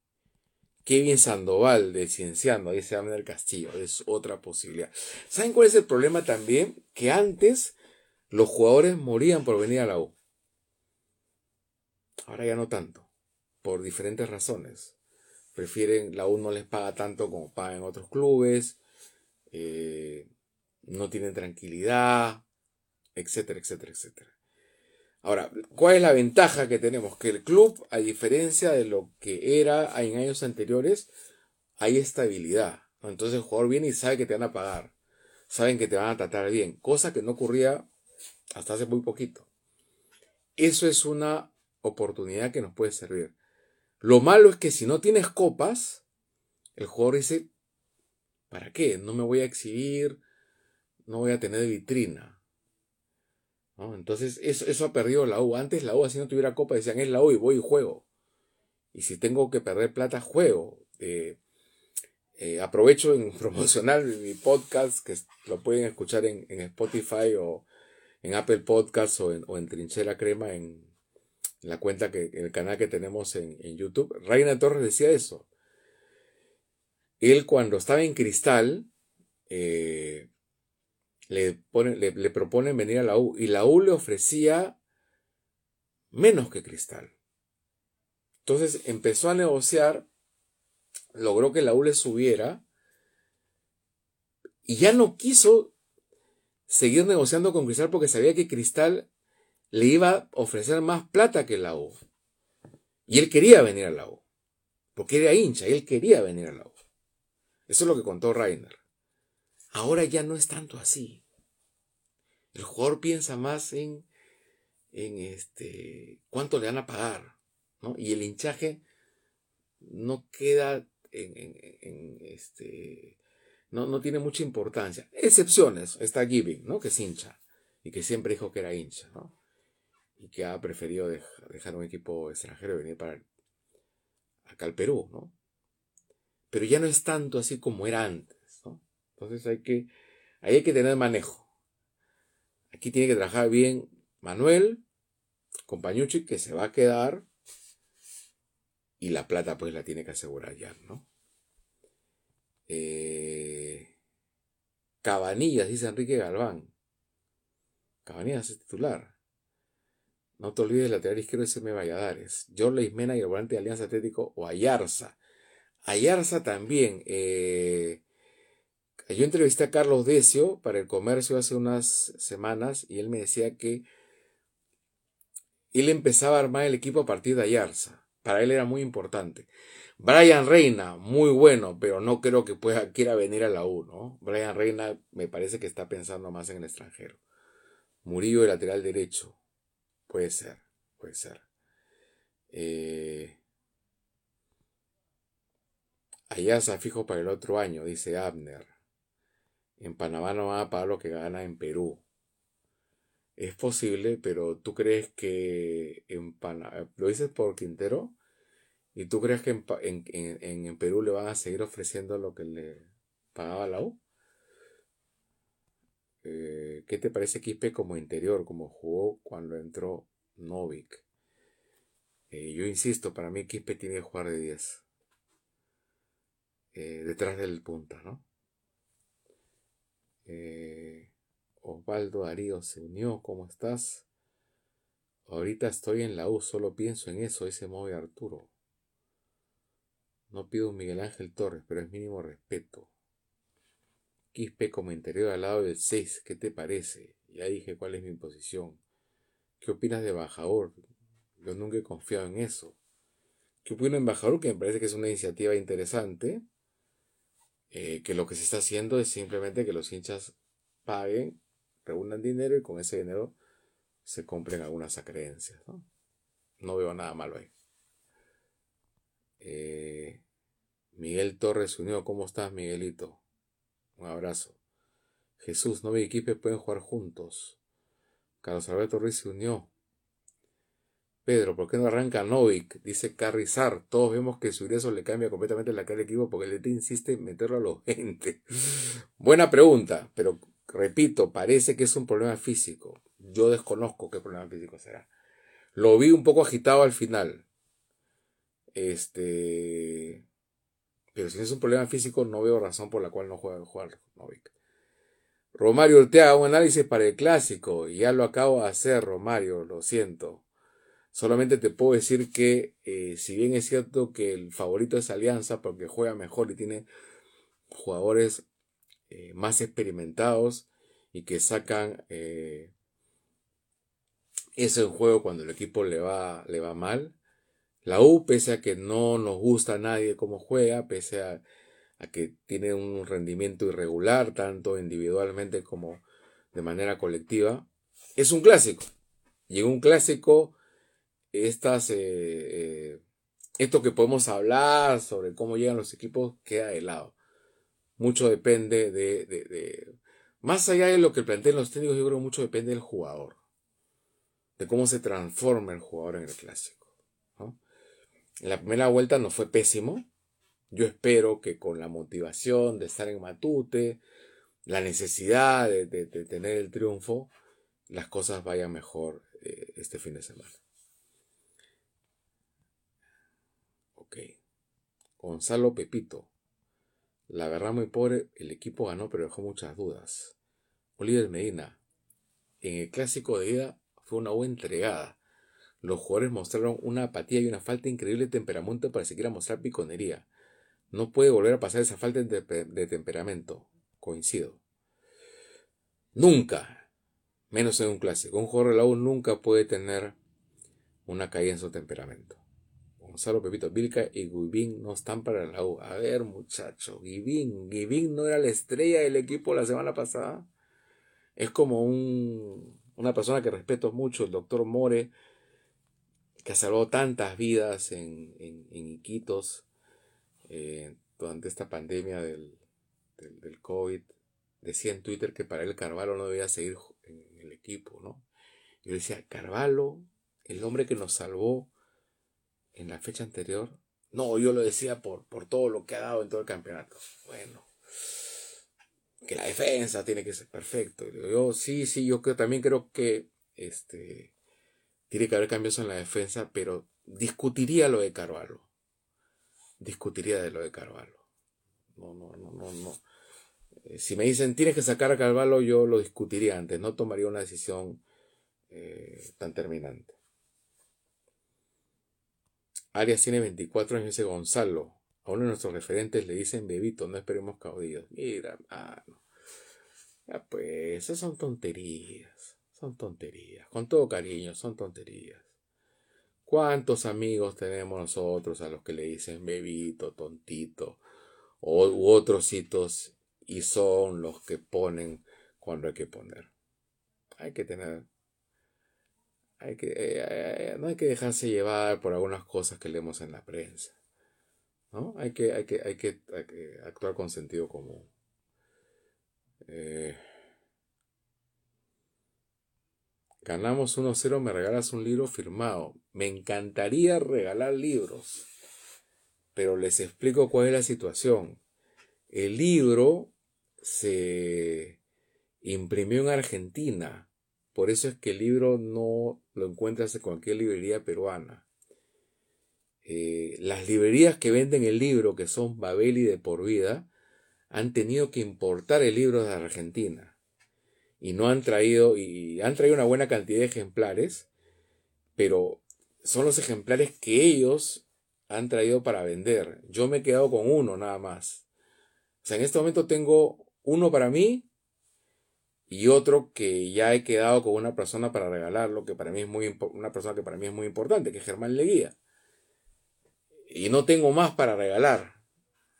Kevin Sandoval de Cienciano, dice del Castillo. Es otra posibilidad. ¿Saben cuál es el problema también? Que antes los jugadores morían por venir a la U. Ahora ya no tanto. Por diferentes razones. Prefieren, la U no les paga tanto como pagan otros clubes eh, no tienen tranquilidad, etcétera, etcétera, etcétera. Ahora, ¿cuál es la ventaja que tenemos? Que el club, a diferencia de lo que era en años anteriores, hay estabilidad. Entonces el jugador viene y sabe que te van a pagar. Saben que te van a tratar bien. Cosa que no ocurría hasta hace muy poquito. Eso es una oportunidad que nos puede servir. Lo malo es que si no tienes copas, el jugador dice, ¿Para qué? No me voy a exhibir, no voy a tener vitrina. Entonces, eso, eso ha perdido la U. Antes la U, si no tuviera copa, decían, es la U y voy y juego. Y si tengo que perder plata, juego. Eh, eh, aprovecho en promocionar mi podcast, que lo pueden escuchar en, Spotify o en Apple Podcasts o en, o en Trinchera Crema en, la cuenta que, en el canal que tenemos en, en YouTube. Reina Torres decía eso. Él cuando estaba en Cristal, eh, le, le proponen venir a la U y la U le ofrecía menos que Cristal. Entonces empezó a negociar, logró que la U le subiera y ya no quiso seguir negociando con Cristal porque sabía que Cristal le iba a ofrecer más plata que la U. Y él quería venir a la U. Porque era hincha y él quería venir a la U. Eso es lo que contó Rainer. Ahora ya no es tanto así. El jugador piensa más en, en este, cuánto le van a pagar. ¿no? Y el hinchaje no queda en, este, no, no, tiene mucha importancia. Excepciones, está Giving, ¿no? Que es hincha y que siempre dijo que era hincha, ¿no? Y que ha preferido dejar un equipo extranjero y venir para acá al Perú, ¿no? Pero ya no es tanto así como era antes. ¿no? Entonces hay que, ahí hay que tener manejo. Aquí tiene que trabajar bien Manuel, compañucci, que se va a quedar y la plata pues la tiene que asegurar ya, ¿no? Eh, Cabanillas, dice Enrique Galván. Cabanillas es titular. No te olvides del lateral izquierdo ese me Valladares. Jorge Ismena y el volante de Alianza Atlético o Ayarza. Ayarza también. Eh, yo entrevisté a Carlos Decio para el comercio hace unas semanas y él me decía que él empezaba a armar el equipo a partir de Ayarza. Para él era muy importante. Brian Reina, muy bueno, pero no creo que pueda, quiera venir a la U, ¿no? Brian Reina me parece que está pensando más en el extranjero. Murillo de lateral derecho. Puede ser, puede ser. Eh, Allá se fijo para el otro año, dice Abner. En Panamá no van a pagar lo que gana en Perú. Es posible, pero ¿tú crees que en Panamá... ¿Lo dices por Quintero? ¿Y tú crees que en, Perú le van a seguir ofreciendo lo que le pagaba la U? Eh, ¿Qué te parece Quispe como interior, como jugó cuando entró Novik? Eh, yo insisto, para mí Quispe tiene que jugar de 10. Eh, detrás del punta, ¿no? Eh, Osvaldo Darío se unió, ¿cómo estás? Ahorita estoy en la U, solo pienso en eso, ese móvil Arturo. No pido un Miguel Ángel Torres, pero es mínimo respeto. Quispe como interior al lado del 6, ¿qué te parece? Ya dije cuál es mi posición. ¿Qué opinas de Bajador? Yo nunca he confiado en eso. ¿Qué opino en Bajador? Que me parece que es una iniciativa interesante. Eh, que lo que se está haciendo es simplemente que los hinchas paguen, reúnan dinero y con ese dinero se compren algunas acreencias. No, no veo nada malo ahí. Eh, Miguel Torres unió, ¿cómo estás Miguelito? Un abrazo. Jesús, no mi equipo pueden jugar juntos. Carlos Alberto Ruiz se unió. Pedro, ¿por qué no arranca Novik? Dice Carrizar. Todos vemos que su ingreso le cambia completamente la cara del equipo porque el DT insiste en meterlo a los gente. Buena pregunta, pero repito, parece que es un problema físico. Yo desconozco qué problema físico será. Lo vi un poco agitado al final. Este. Pero si es un problema físico, no veo razón por la cual no juega jugar Novik. Romario Ortega, un análisis para el clásico. Y ya lo acabo de hacer, Romario, lo siento. Solamente te puedo decir que eh, si bien es cierto que el favorito es Alianza porque juega mejor y tiene jugadores eh, más experimentados y que sacan eh, eso en juego cuando el equipo le va, le va mal. La U, pese a que no nos gusta a nadie cómo juega, pese a, a que tiene un rendimiento irregular, tanto individualmente como de manera colectiva, es un clásico. Y en un clásico estas, eh, eh, esto que podemos hablar sobre cómo llegan los equipos queda de lado. Mucho depende de, Más allá de lo que plantean los técnicos, yo creo que mucho depende del jugador. De cómo se transforma el jugador en el clásico. la primera vuelta no fue pésimo. Yo espero que con la motivación de estar en Matute, la necesidad de, tener el triunfo, las cosas vayan mejor eh, este fin de semana. Ok. Gonzalo Pepito. La verdad muy pobre, el equipo ganó pero dejó muchas dudas. Oliver Medina. En el clásico de ida fue una buena entregada. Los jugadores mostraron una apatía y una falta increíble de temperamento para seguir a mostrar piconería. No puede volver a pasar esa falta de, temperamento. Coincido. Nunca, menos en un clásico, un jugador de la U nunca puede tener una caída en su temperamento. Gonzalo Pepito Vilca y Guibín no están para la U. A ver, muchacho, Guibín, Guibín no era la estrella del equipo la semana pasada. Es como un, una persona que respeto mucho, el doctor More, que ha salvado tantas vidas en, Iquitos eh, durante esta pandemia del, del, COVID. Decía en Twitter que para él Carvalho no debía seguir en el equipo, ¿no? Yo decía, Carvalho, el hombre que nos salvó en la fecha anterior. No, yo lo decía por, por todo lo que ha dado en todo el campeonato. Bueno, que la defensa tiene que ser perfecto. Yo sí, sí, yo también creo que este, tiene que haber cambios en la defensa, pero discutiría lo de Carvalho. Discutiría de lo de Carvalho. No, no, no, no, no. Eh, si me dicen tienes que sacar a Carvalho, yo lo discutiría antes, no tomaría una decisión eh, tan terminante. Arias tiene 24 años, dice Gonzalo. A uno de nuestros referentes le dicen bebito, no esperemos caudillos. Mira, mano. Ya pues, esas son tonterías. Son tonterías. Con todo cariño, son tonterías. ¿Cuántos amigos tenemos nosotros a los que le dicen bebito, tontito, o, u otros hitos, y son los que ponen cuando hay que poner? Hay que tener hay que, eh, no hay que dejarse llevar por algunas cosas que leemos en la prensa. ¿no? Hay, que, hay, que, hay, que, actuar con sentido común. Eh, ganamos 1-0, me regalas un libro firmado. Me encantaría regalar libros, pero les explico cuál es la situación. El libro se imprimió en Argentina por eso es que el libro no lo encuentras en cualquier librería peruana. Eh, las librerías que venden el libro, que son Babel y de por vida, han tenido que importar el libro de Argentina. Y no han traído, y han traído una buena cantidad de ejemplares, pero son los ejemplares que ellos han traído para vender. Yo me he quedado con uno nada más. O sea, en este momento tengo uno para mí y otro que ya he quedado con una persona para regalarlo, que para mí es muy una persona que para mí es muy importante, que es Germán Leguía. Y no tengo más para regalar.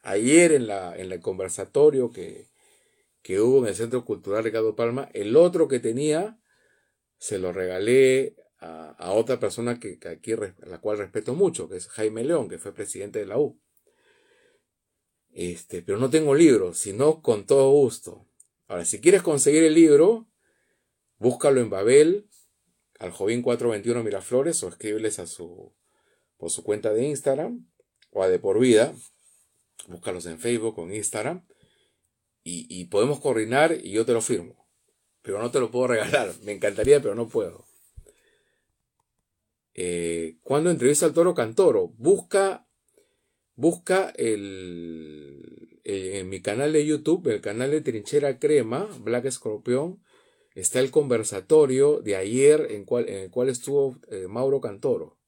Ayer en, la, en el conversatorio que, que hubo en el Centro Cultural Ricardo Palma, el otro que tenía se lo regalé a, otra persona que, que, aquí, a la cual respeto mucho, que es Jaime León, que fue presidente de la U. Este, pero no tengo libros, sino con todo gusto. Ahora, si quieres conseguir el libro, búscalo en Babel, al joven 421 Miraflores, o escríbeles a su, por su cuenta de Instagram, o a De Por Vida, búscalos en Facebook o en Instagram, y, podemos coordinar y yo te lo firmo. Pero no te lo puedo regalar, me encantaría, pero no puedo. Eh, cuando entrevista al toro Cantoro, busca, busca el, en mi canal de YouTube, el canal de Trinchera Crema, Black Escorpión, está el conversatorio de ayer en, cual, el cual estuvo eh, Mauro Cantoro.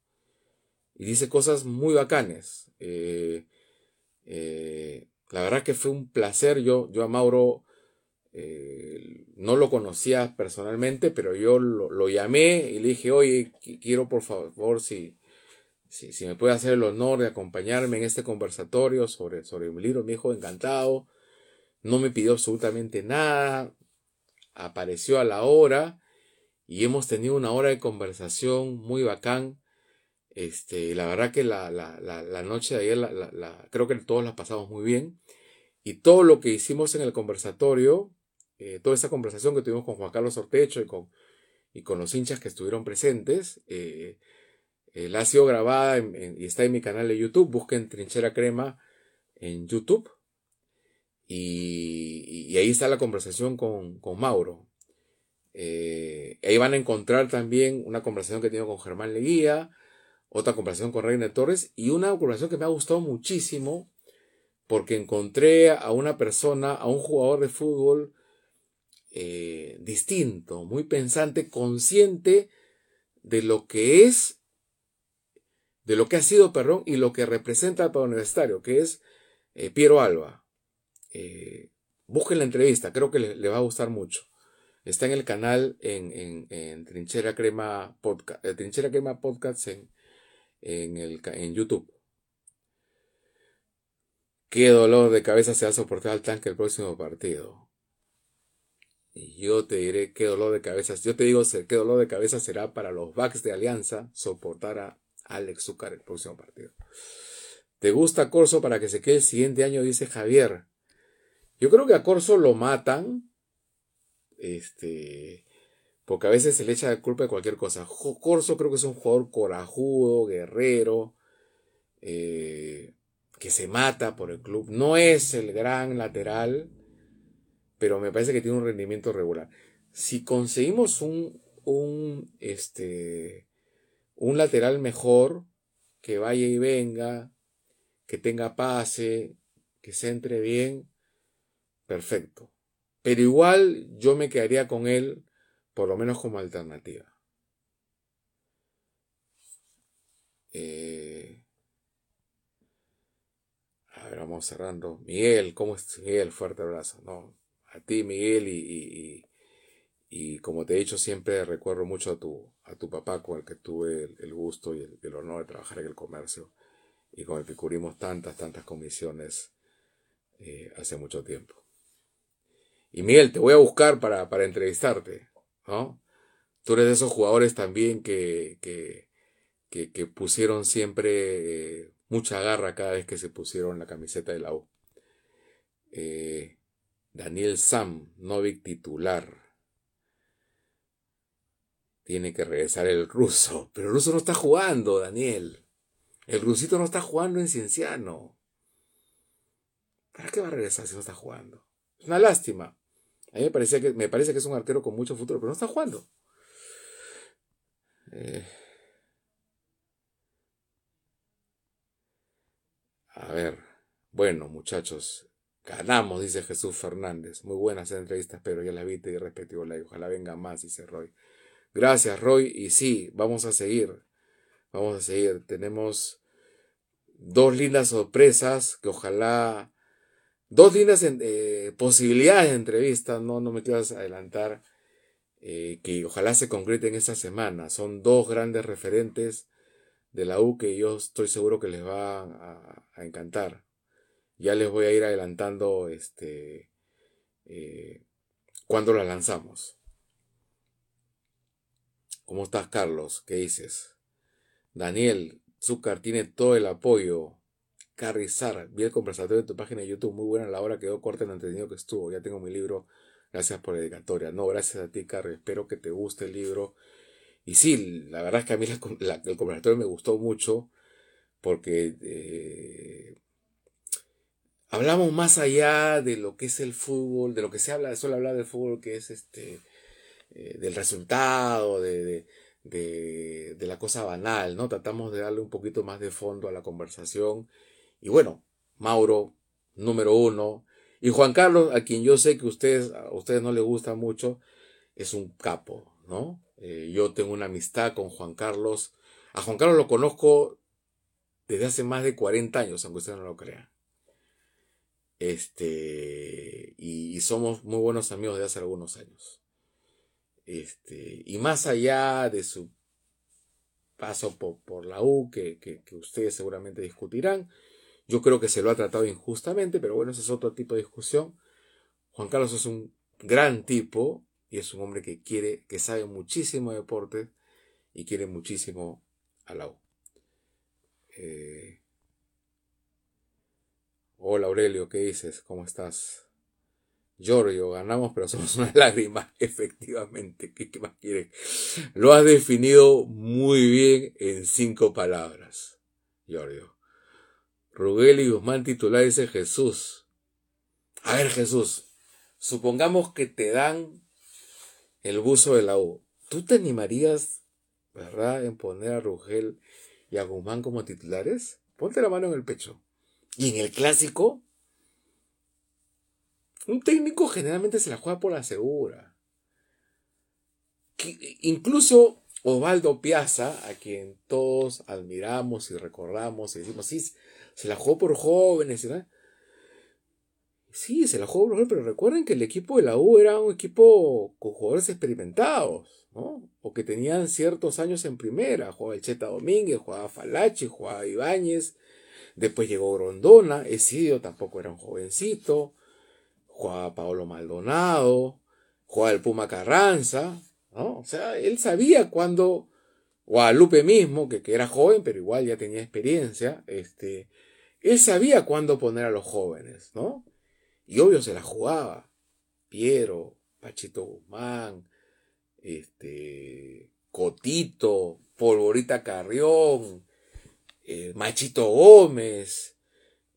Y dice cosas muy bacanes. Eh, eh, la verdad que fue un placer. Yo, yo a Mauro no lo conocía personalmente, pero yo lo, lo, llamé y le dije, oye, quiero por favor si si, me puede hacer el honor de acompañarme en este conversatorio sobre, sobre mi libro, mi hijo encantado. No me pidió absolutamente nada. Apareció a la hora y hemos tenido una hora de conversación muy bacán. Este, la verdad que la, la, la, noche de ayer la, creo que todos la pasamos muy bien. Y todo lo que hicimos en el conversatorio eh, toda esa conversación que tuvimos con Juan Carlos Ortecho y con, y con los hinchas que estuvieron presentes. Eh, la ha sido grabada y está en mi canal de YouTube. Busquen Trinchera Crema en YouTube. Y, ahí está la conversación con, con Mauro. ahí van a encontrar también una conversación que he tenido con Germán Leguía, otra conversación con Reina Torres y una conversación que me ha gustado muchísimo porque encontré a una persona, a un jugador de fútbol eh, distinto, muy pensante, consciente de lo que es, de lo que ha sido Perrón y lo que representa el universitario, que es eh, Piero Alba. Eh, busquen la entrevista, creo que le, va a gustar mucho. Está en el canal en, en, Trinchera Crema Podcast, Trinchera Crema Podcast en, en, el, en YouTube. Qué dolor de cabeza se va a soportar al tanque el próximo partido. Y yo te diré qué dolor de cabeza, yo te digo qué dolor de cabeza será para los backs de Alianza soportar a Alex Zúcar el próximo partido. ¿Te gusta Corso para que se quede el siguiente año? Dice Javier. Yo creo que a Corso lo matan. Este. Porque a veces se le echa la culpa de cualquier cosa. Corso creo que es un jugador corajudo, guerrero, eh, que se mata por el club. No es el gran lateral, pero me parece que tiene un rendimiento regular. Si conseguimos un, un, este, un lateral mejor, que vaya y venga, que tenga pase, que se entre bien, perfecto. Pero igual yo me quedaría con él por lo menos como alternativa. Eh, a ver, vamos cerrando. Miguel, ¿cómo es Miguel? Fuerte abrazo. No, a ti, Miguel, y, como te he dicho, siempre recuerdo mucho a tu, a tu papá con el que tuve el, gusto y el, honor de trabajar en el comercio y con el que cubrimos tantas, tantas comisiones eh, hace mucho tiempo. Y Miguel, te voy a buscar para, para entrevistarte. ¿no? Tú eres de esos jugadores también que, que, que, pusieron siempre eh, mucha garra cada vez que se pusieron la camiseta de la U. Eh, Daniel Sam, Novik titular. Tiene que regresar el ruso. Pero el ruso no está jugando, Daniel. El rusito no está jugando en Cienciano. ¿Para qué va a regresar si no está jugando? Es una lástima. A mí me, parece que, me parece que es un arquero con mucho futuro, pero no está jugando. Eh, a ver, bueno, muchachos, ganamos, dice Jesús Fernández. Muy buenas entrevistas, pero ya la viste y respectivo like. Ojalá venga más, dice Roy. Gracias, Roy. Y sí, vamos a seguir. Vamos a seguir. Tenemos dos lindas sorpresas que ojalá dos lindas eh, posibilidades de entrevista, no, no me quiero adelantar, eh, que ojalá se concreten esta semana. Son dos grandes referentes de la U que yo estoy seguro que les va a, encantar. Ya les voy a ir adelantando este eh, cuando las lanzamos. ¿Cómo estás, Carlos? ¿Qué dices? Daniel, Zúcar tiene todo el apoyo Carrizar, vi el conversatorio de tu página de YouTube, muy buena la hora, quedó corta en el entretenido que estuvo. Ya tengo mi libro, gracias por la dedicatoria. No, gracias a ti, Carri, espero que te guste el libro. Y sí, la verdad es que a mí el conversatorio me gustó mucho porque eh, hablamos más allá de lo que es el fútbol, de lo que se habla, suele hablar del fútbol, que es este, eh, del resultado, de, de, de, la cosa banal, ¿no? Tratamos de darle un poquito más de fondo a la conversación y bueno, Mauro, número uno. Y Juan Carlos, a quien yo sé que ustedes, a ustedes no les gusta mucho, es un capo, ¿no? Eh, yo tengo una amistad con Juan Carlos. A Juan Carlos lo conozco desde hace más de 40 años, aunque ustedes no lo crean. Este, y, somos muy buenos amigos de hace algunos años. Este, y más allá de su paso por, la U, que, que ustedes seguramente discutirán, yo creo que se lo ha tratado injustamente, pero bueno, ese es otro tipo de discusión. Juan Carlos es un gran tipo y es un hombre que quiere, que sabe muchísimo de deporte y quiere muchísimo a la U. Eh, hola Aurelio, ¿qué dices? ¿Cómo estás? Giorgio, ganamos, pero somos una lágrima, efectivamente. ¿Qué, más quieres? Lo has definido muy bien en cinco palabras, Giorgio. Rugel y Guzmán titular dice Jesús. A ver, Jesús, supongamos que te dan el buzo de la U. ¿Tú te animarías, verdad, en poner a Rugel y a Guzmán como titulares? Ponte la mano en el pecho. Y en el clásico, un técnico generalmente se la juega por la segura. incluso Osvaldo Piazza, a quien todos admiramos y recordamos y decimos, sí, se la jugó por jóvenes, ¿verdad? Sí, se la jugó por jóvenes, pero recuerden que el equipo de la U era un equipo con jugadores experimentados, ¿no? O que tenían ciertos años en primera. Jugaba el Cheta Domínguez, jugaba Falachi, jugaba Ibáñez. Después llegó Grondona, Esidio tampoco era un jovencito jugaba Paolo Maldonado, jugaba el Puma Carranza, ¿no? O sea, él sabía cuando Guadalupe mismo, que, que, era joven, pero igual ya tenía experiencia, este, él sabía cuándo poner a los jóvenes, ¿no? Y obvio se la jugaba. Piero, Pachito Guzmán, este, Cotito, Polvorita Carrión, eh, Machito Gómez,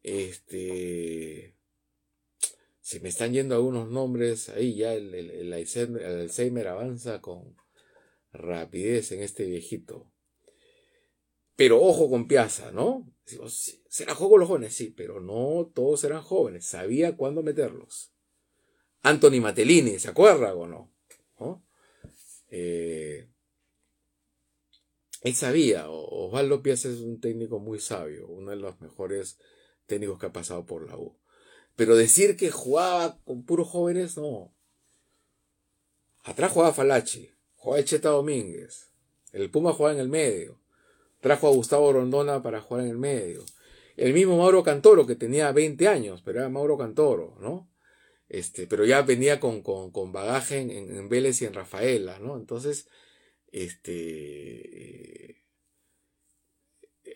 este, se me están yendo algunos nombres, ahí ya el, el, Alzheimer, avanza con rapidez en este viejito. Pero ojo con Piazza, ¿no? ¿Será juego los jóvenes? Sí, pero no todos eran jóvenes. Sabía cuándo meterlos. Anthony Matellini, ¿se acuerda o no? Eh, él sabía, Osvaldo Piazza es un técnico muy sabio, uno de los mejores técnicos que ha pasado por la U. Pero decir que jugaba con puros jóvenes, no. Atrás jugaba Falachi, jugaba Cheta Domínguez. El Puma jugaba en el medio. Trajo a Gustavo Rondona para jugar en el medio. El mismo Mauro Cantoro, que tenía 20 años, pero era Mauro Cantoro, ¿no? Este, pero ya venía con, con, bagaje en, Vélez y en Rafaela, ¿no? Entonces, este, eh,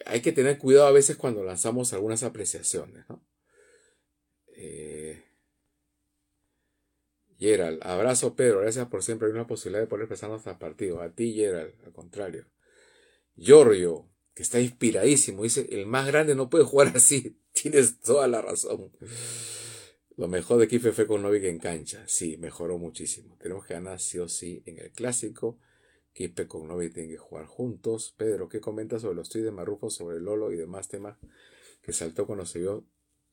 hay que tener cuidado a veces cuando lanzamos algunas apreciaciones, ¿no? Eh, Gerald, abrazo Pedro, gracias por siempre. Hay una posibilidad de poder empezar nuestro partido. A ti, Gerald, al contrario. Giorgio, que está inspiradísimo, dice, el más grande no puede jugar así. Tienes toda la razón. Lo mejor de Kife fue con Novik en cancha. Sí, mejoró muchísimo. Tenemos que ganar sí o sí en el clásico. Kipe con Novik tienen que jugar juntos. Pedro, ¿qué comentas sobre los tweets de Marrufo, sobre Lolo y demás temas que saltó cuando se vio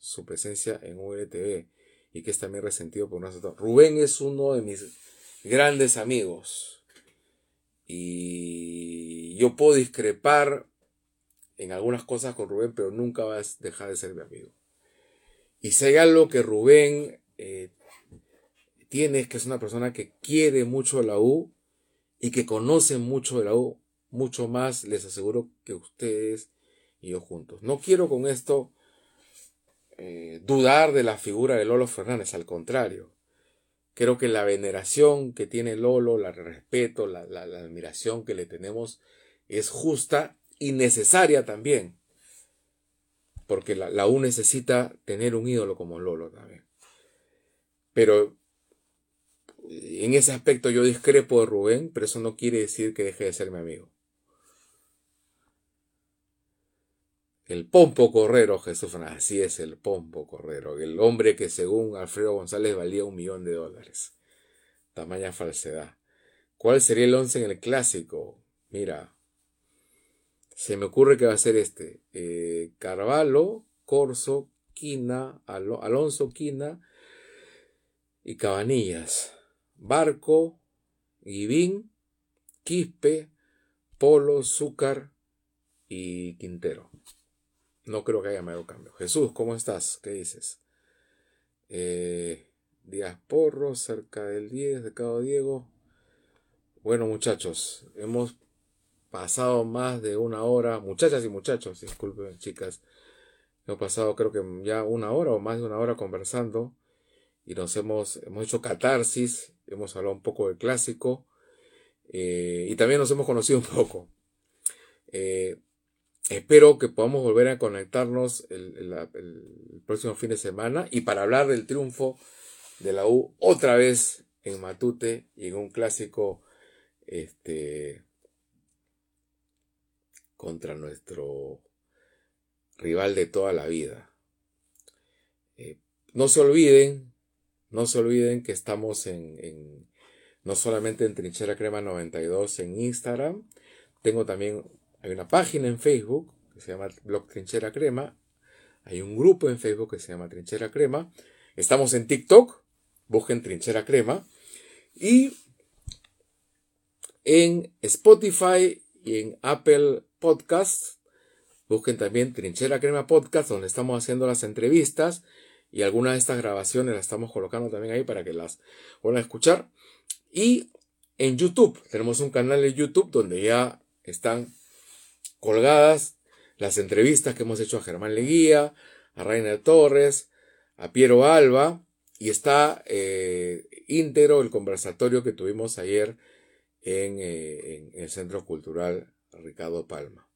su presencia en ULTV y que es también resentido por nosotros. Rubén es uno de mis grandes amigos y yo puedo discrepar en algunas cosas con Rubén, pero nunca va a dejar de ser mi amigo. Y si hay algo que Rubén eh, tiene es que es una persona que quiere mucho la U y que conoce mucho la U, mucho más les aseguro que ustedes y yo juntos. No quiero con esto eh, dudar de la figura de Lolo Fernández, al contrario. Creo que la veneración que tiene Lolo, el respeto, la, admiración que le tenemos es justa y necesaria también. Porque la, la, U necesita tener un ídolo como Lolo también. Pero en ese aspecto yo discrepo de Rubén, pero eso no quiere decir que deje de ser mi amigo. El Pompo Correro, Jesús Así es el Pompo Correro. El hombre que según Alfredo González valía un millón de dólares. Tamaña falsedad. ¿Cuál sería el once en el clásico? Mira. Se me ocurre que va a ser este. Eh, Carvalho, Corso, Quina, Alonso Quina y Cabanillas. Barco, Guivín, Quispe, Polo, Zúcar y Quintero. No creo que haya mayor cambio. Jesús, ¿cómo estás? ¿Qué dices? Eh, Díaz Porro, cerca del 10 de Cabo Diego. Bueno, muchachos, hemos pasado más de una hora. Muchachas y muchachos, disculpen, chicas. Hemos pasado creo que ya una hora o más de una hora conversando. Y nos hemos, hemos hecho catarsis. Hemos hablado un poco del clásico. Eh, y también nos hemos conocido un poco. Eh, Espero que podamos volver a conectarnos el, próximo fin de semana y para hablar del triunfo de la U otra vez en Matute y en un clásico este, contra nuestro rival de toda la vida. Eh, no se olviden, no se olviden que estamos en, no solamente en Trinchera Crema 92 en Instagram, tengo también, hay una página en Facebook que se llama Blog Trinchera Crema, hay un grupo en Facebook que se llama Trinchera Crema, estamos en TikTok, busquen Trinchera Crema, y en Spotify y en Apple Podcasts, busquen también Trinchera Crema Podcast, donde estamos haciendo las entrevistas y algunas de estas grabaciones las estamos colocando también ahí para que las puedan escuchar. Y en YouTube, tenemos un canal de YouTube donde ya están colgadas las entrevistas que hemos hecho a Germán Leguía, a Rainer Torres, a Piero Alba, y está eh, íntegro el conversatorio que tuvimos ayer en, eh, en el Centro Cultural Ricardo Palma.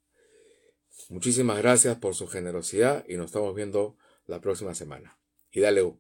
Muchísimas gracias por su generosidad y nos estamos viendo la próxima semana. Y dale U.